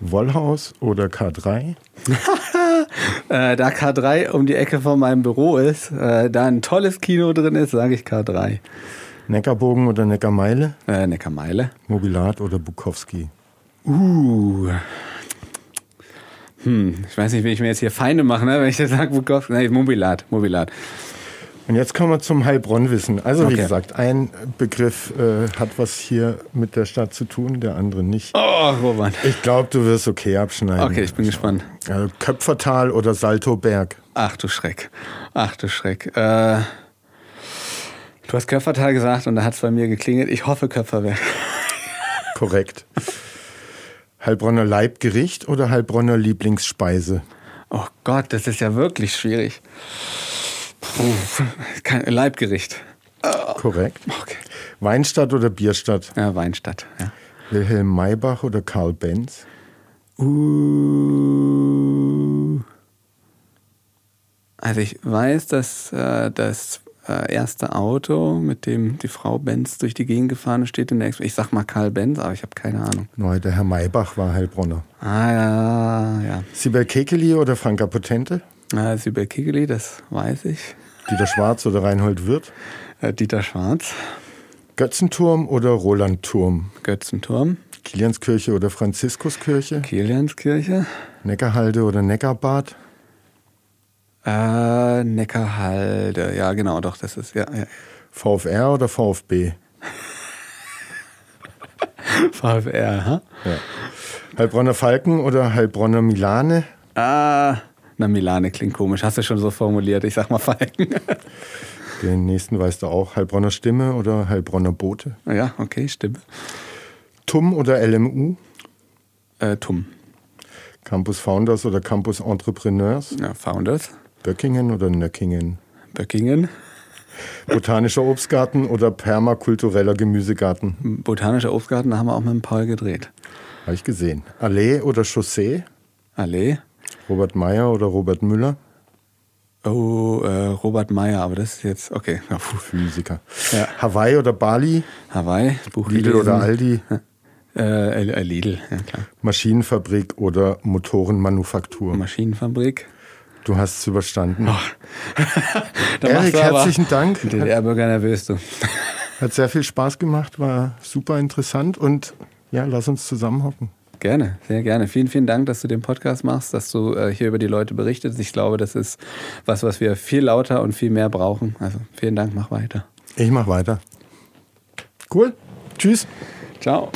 Wollhaus oder K3? äh, da K3 um die Ecke von meinem Büro ist, äh, da ein tolles Kino drin ist, sage ich K3. Neckarbogen oder Neckarmeile? Äh, Neckarmeile. Mobilat oder Bukowski? Uh. Hm, ich weiß nicht, wie ich mir jetzt hier Feinde mache, ne? wenn ich jetzt sage Bukowski. Nein, Mobilat, Mobilat. Und jetzt kommen wir zum Heilbronn-Wissen. Also wie gesagt, ein Begriff äh, hat was hier mit der Stadt zu tun, der andere nicht. Oh, Robert. Ich glaube, du wirst okay abschneiden. Okay, ich bin gespannt. Also Köpfertal oder Saltoberg? Ach du Schreck. Ach du Schreck. Äh, du hast Köpfertal gesagt und da hat es bei mir geklingelt. Ich hoffe Köpferberg. Korrekt. Heilbronner Leibgericht oder Heilbronner Lieblingsspeise? Oh Gott, das ist ja wirklich schwierig. Puh, kein Leibgericht. Korrekt. Okay. Weinstadt oder Bierstadt? Ja, Weinstadt. Ja. Wilhelm Maybach oder Karl Benz? Uh. Also ich weiß, dass äh, das äh, erste Auto, mit dem die Frau Benz durch die Gegend gefahren ist, steht in der Expo. Ich sag mal Karl Benz, aber ich habe keine Ahnung. Nein, der Herr Maybach war Heilbronner. Ah ja, ja. Sibel Kekeli oder Franka Potente? Äh, Sibel Kekeli, das weiß ich. Dieter Schwarz oder Reinhold Wirth? Äh, Dieter Schwarz. Götzenturm oder Rolandturm? Götzenturm. Kilianskirche oder Franziskuskirche? Kilianskirche. Neckarhalde oder Neckarbad? Äh, Neckarhalde. Ja, genau, doch, das ist, ja. ja. VfR oder VfB? VfR, ha? Ja. Heilbronner Falken oder Heilbronner Milane? Ah, na, Milane klingt komisch. Hast du schon so formuliert? Ich sag mal Falken. Den nächsten weißt du auch. Heilbronner Stimme oder Heilbronner Boote? Ja, okay, Stimme. TUM oder LMU? Äh, TUM. Campus Founders oder Campus Entrepreneurs? Ja, Founders. Böckingen oder Nöckingen? Böckingen. Botanischer Obstgarten oder permakultureller Gemüsegarten? Botanischer Obstgarten, da haben wir auch mit dem Paul gedreht. Habe ich gesehen. Allee oder Chaussee? Allee. Robert Meyer oder Robert Müller? Oh, äh, Robert Meyer, aber das ist jetzt, okay. Ja, Physiker. Ja. Hawaii oder Bali? Hawaii, Buch Lidl gelesen. oder Aldi? Äh, Lidl, ja klar. Maschinenfabrik oder Motorenmanufaktur? Maschinenfabrik. Du hast es überstanden. Oh. Erik, herzlichen Dank. DDR-Bürger nervös, du. Hat sehr viel Spaß gemacht, war super interessant und ja, lass uns zusammenhocken. Gerne, sehr gerne. Vielen, vielen Dank, dass du den Podcast machst, dass du äh, hier über die Leute berichtest. Ich glaube, das ist was, was wir viel lauter und viel mehr brauchen. Also vielen Dank, mach weiter. Ich mach weiter. Cool. Tschüss. Ciao.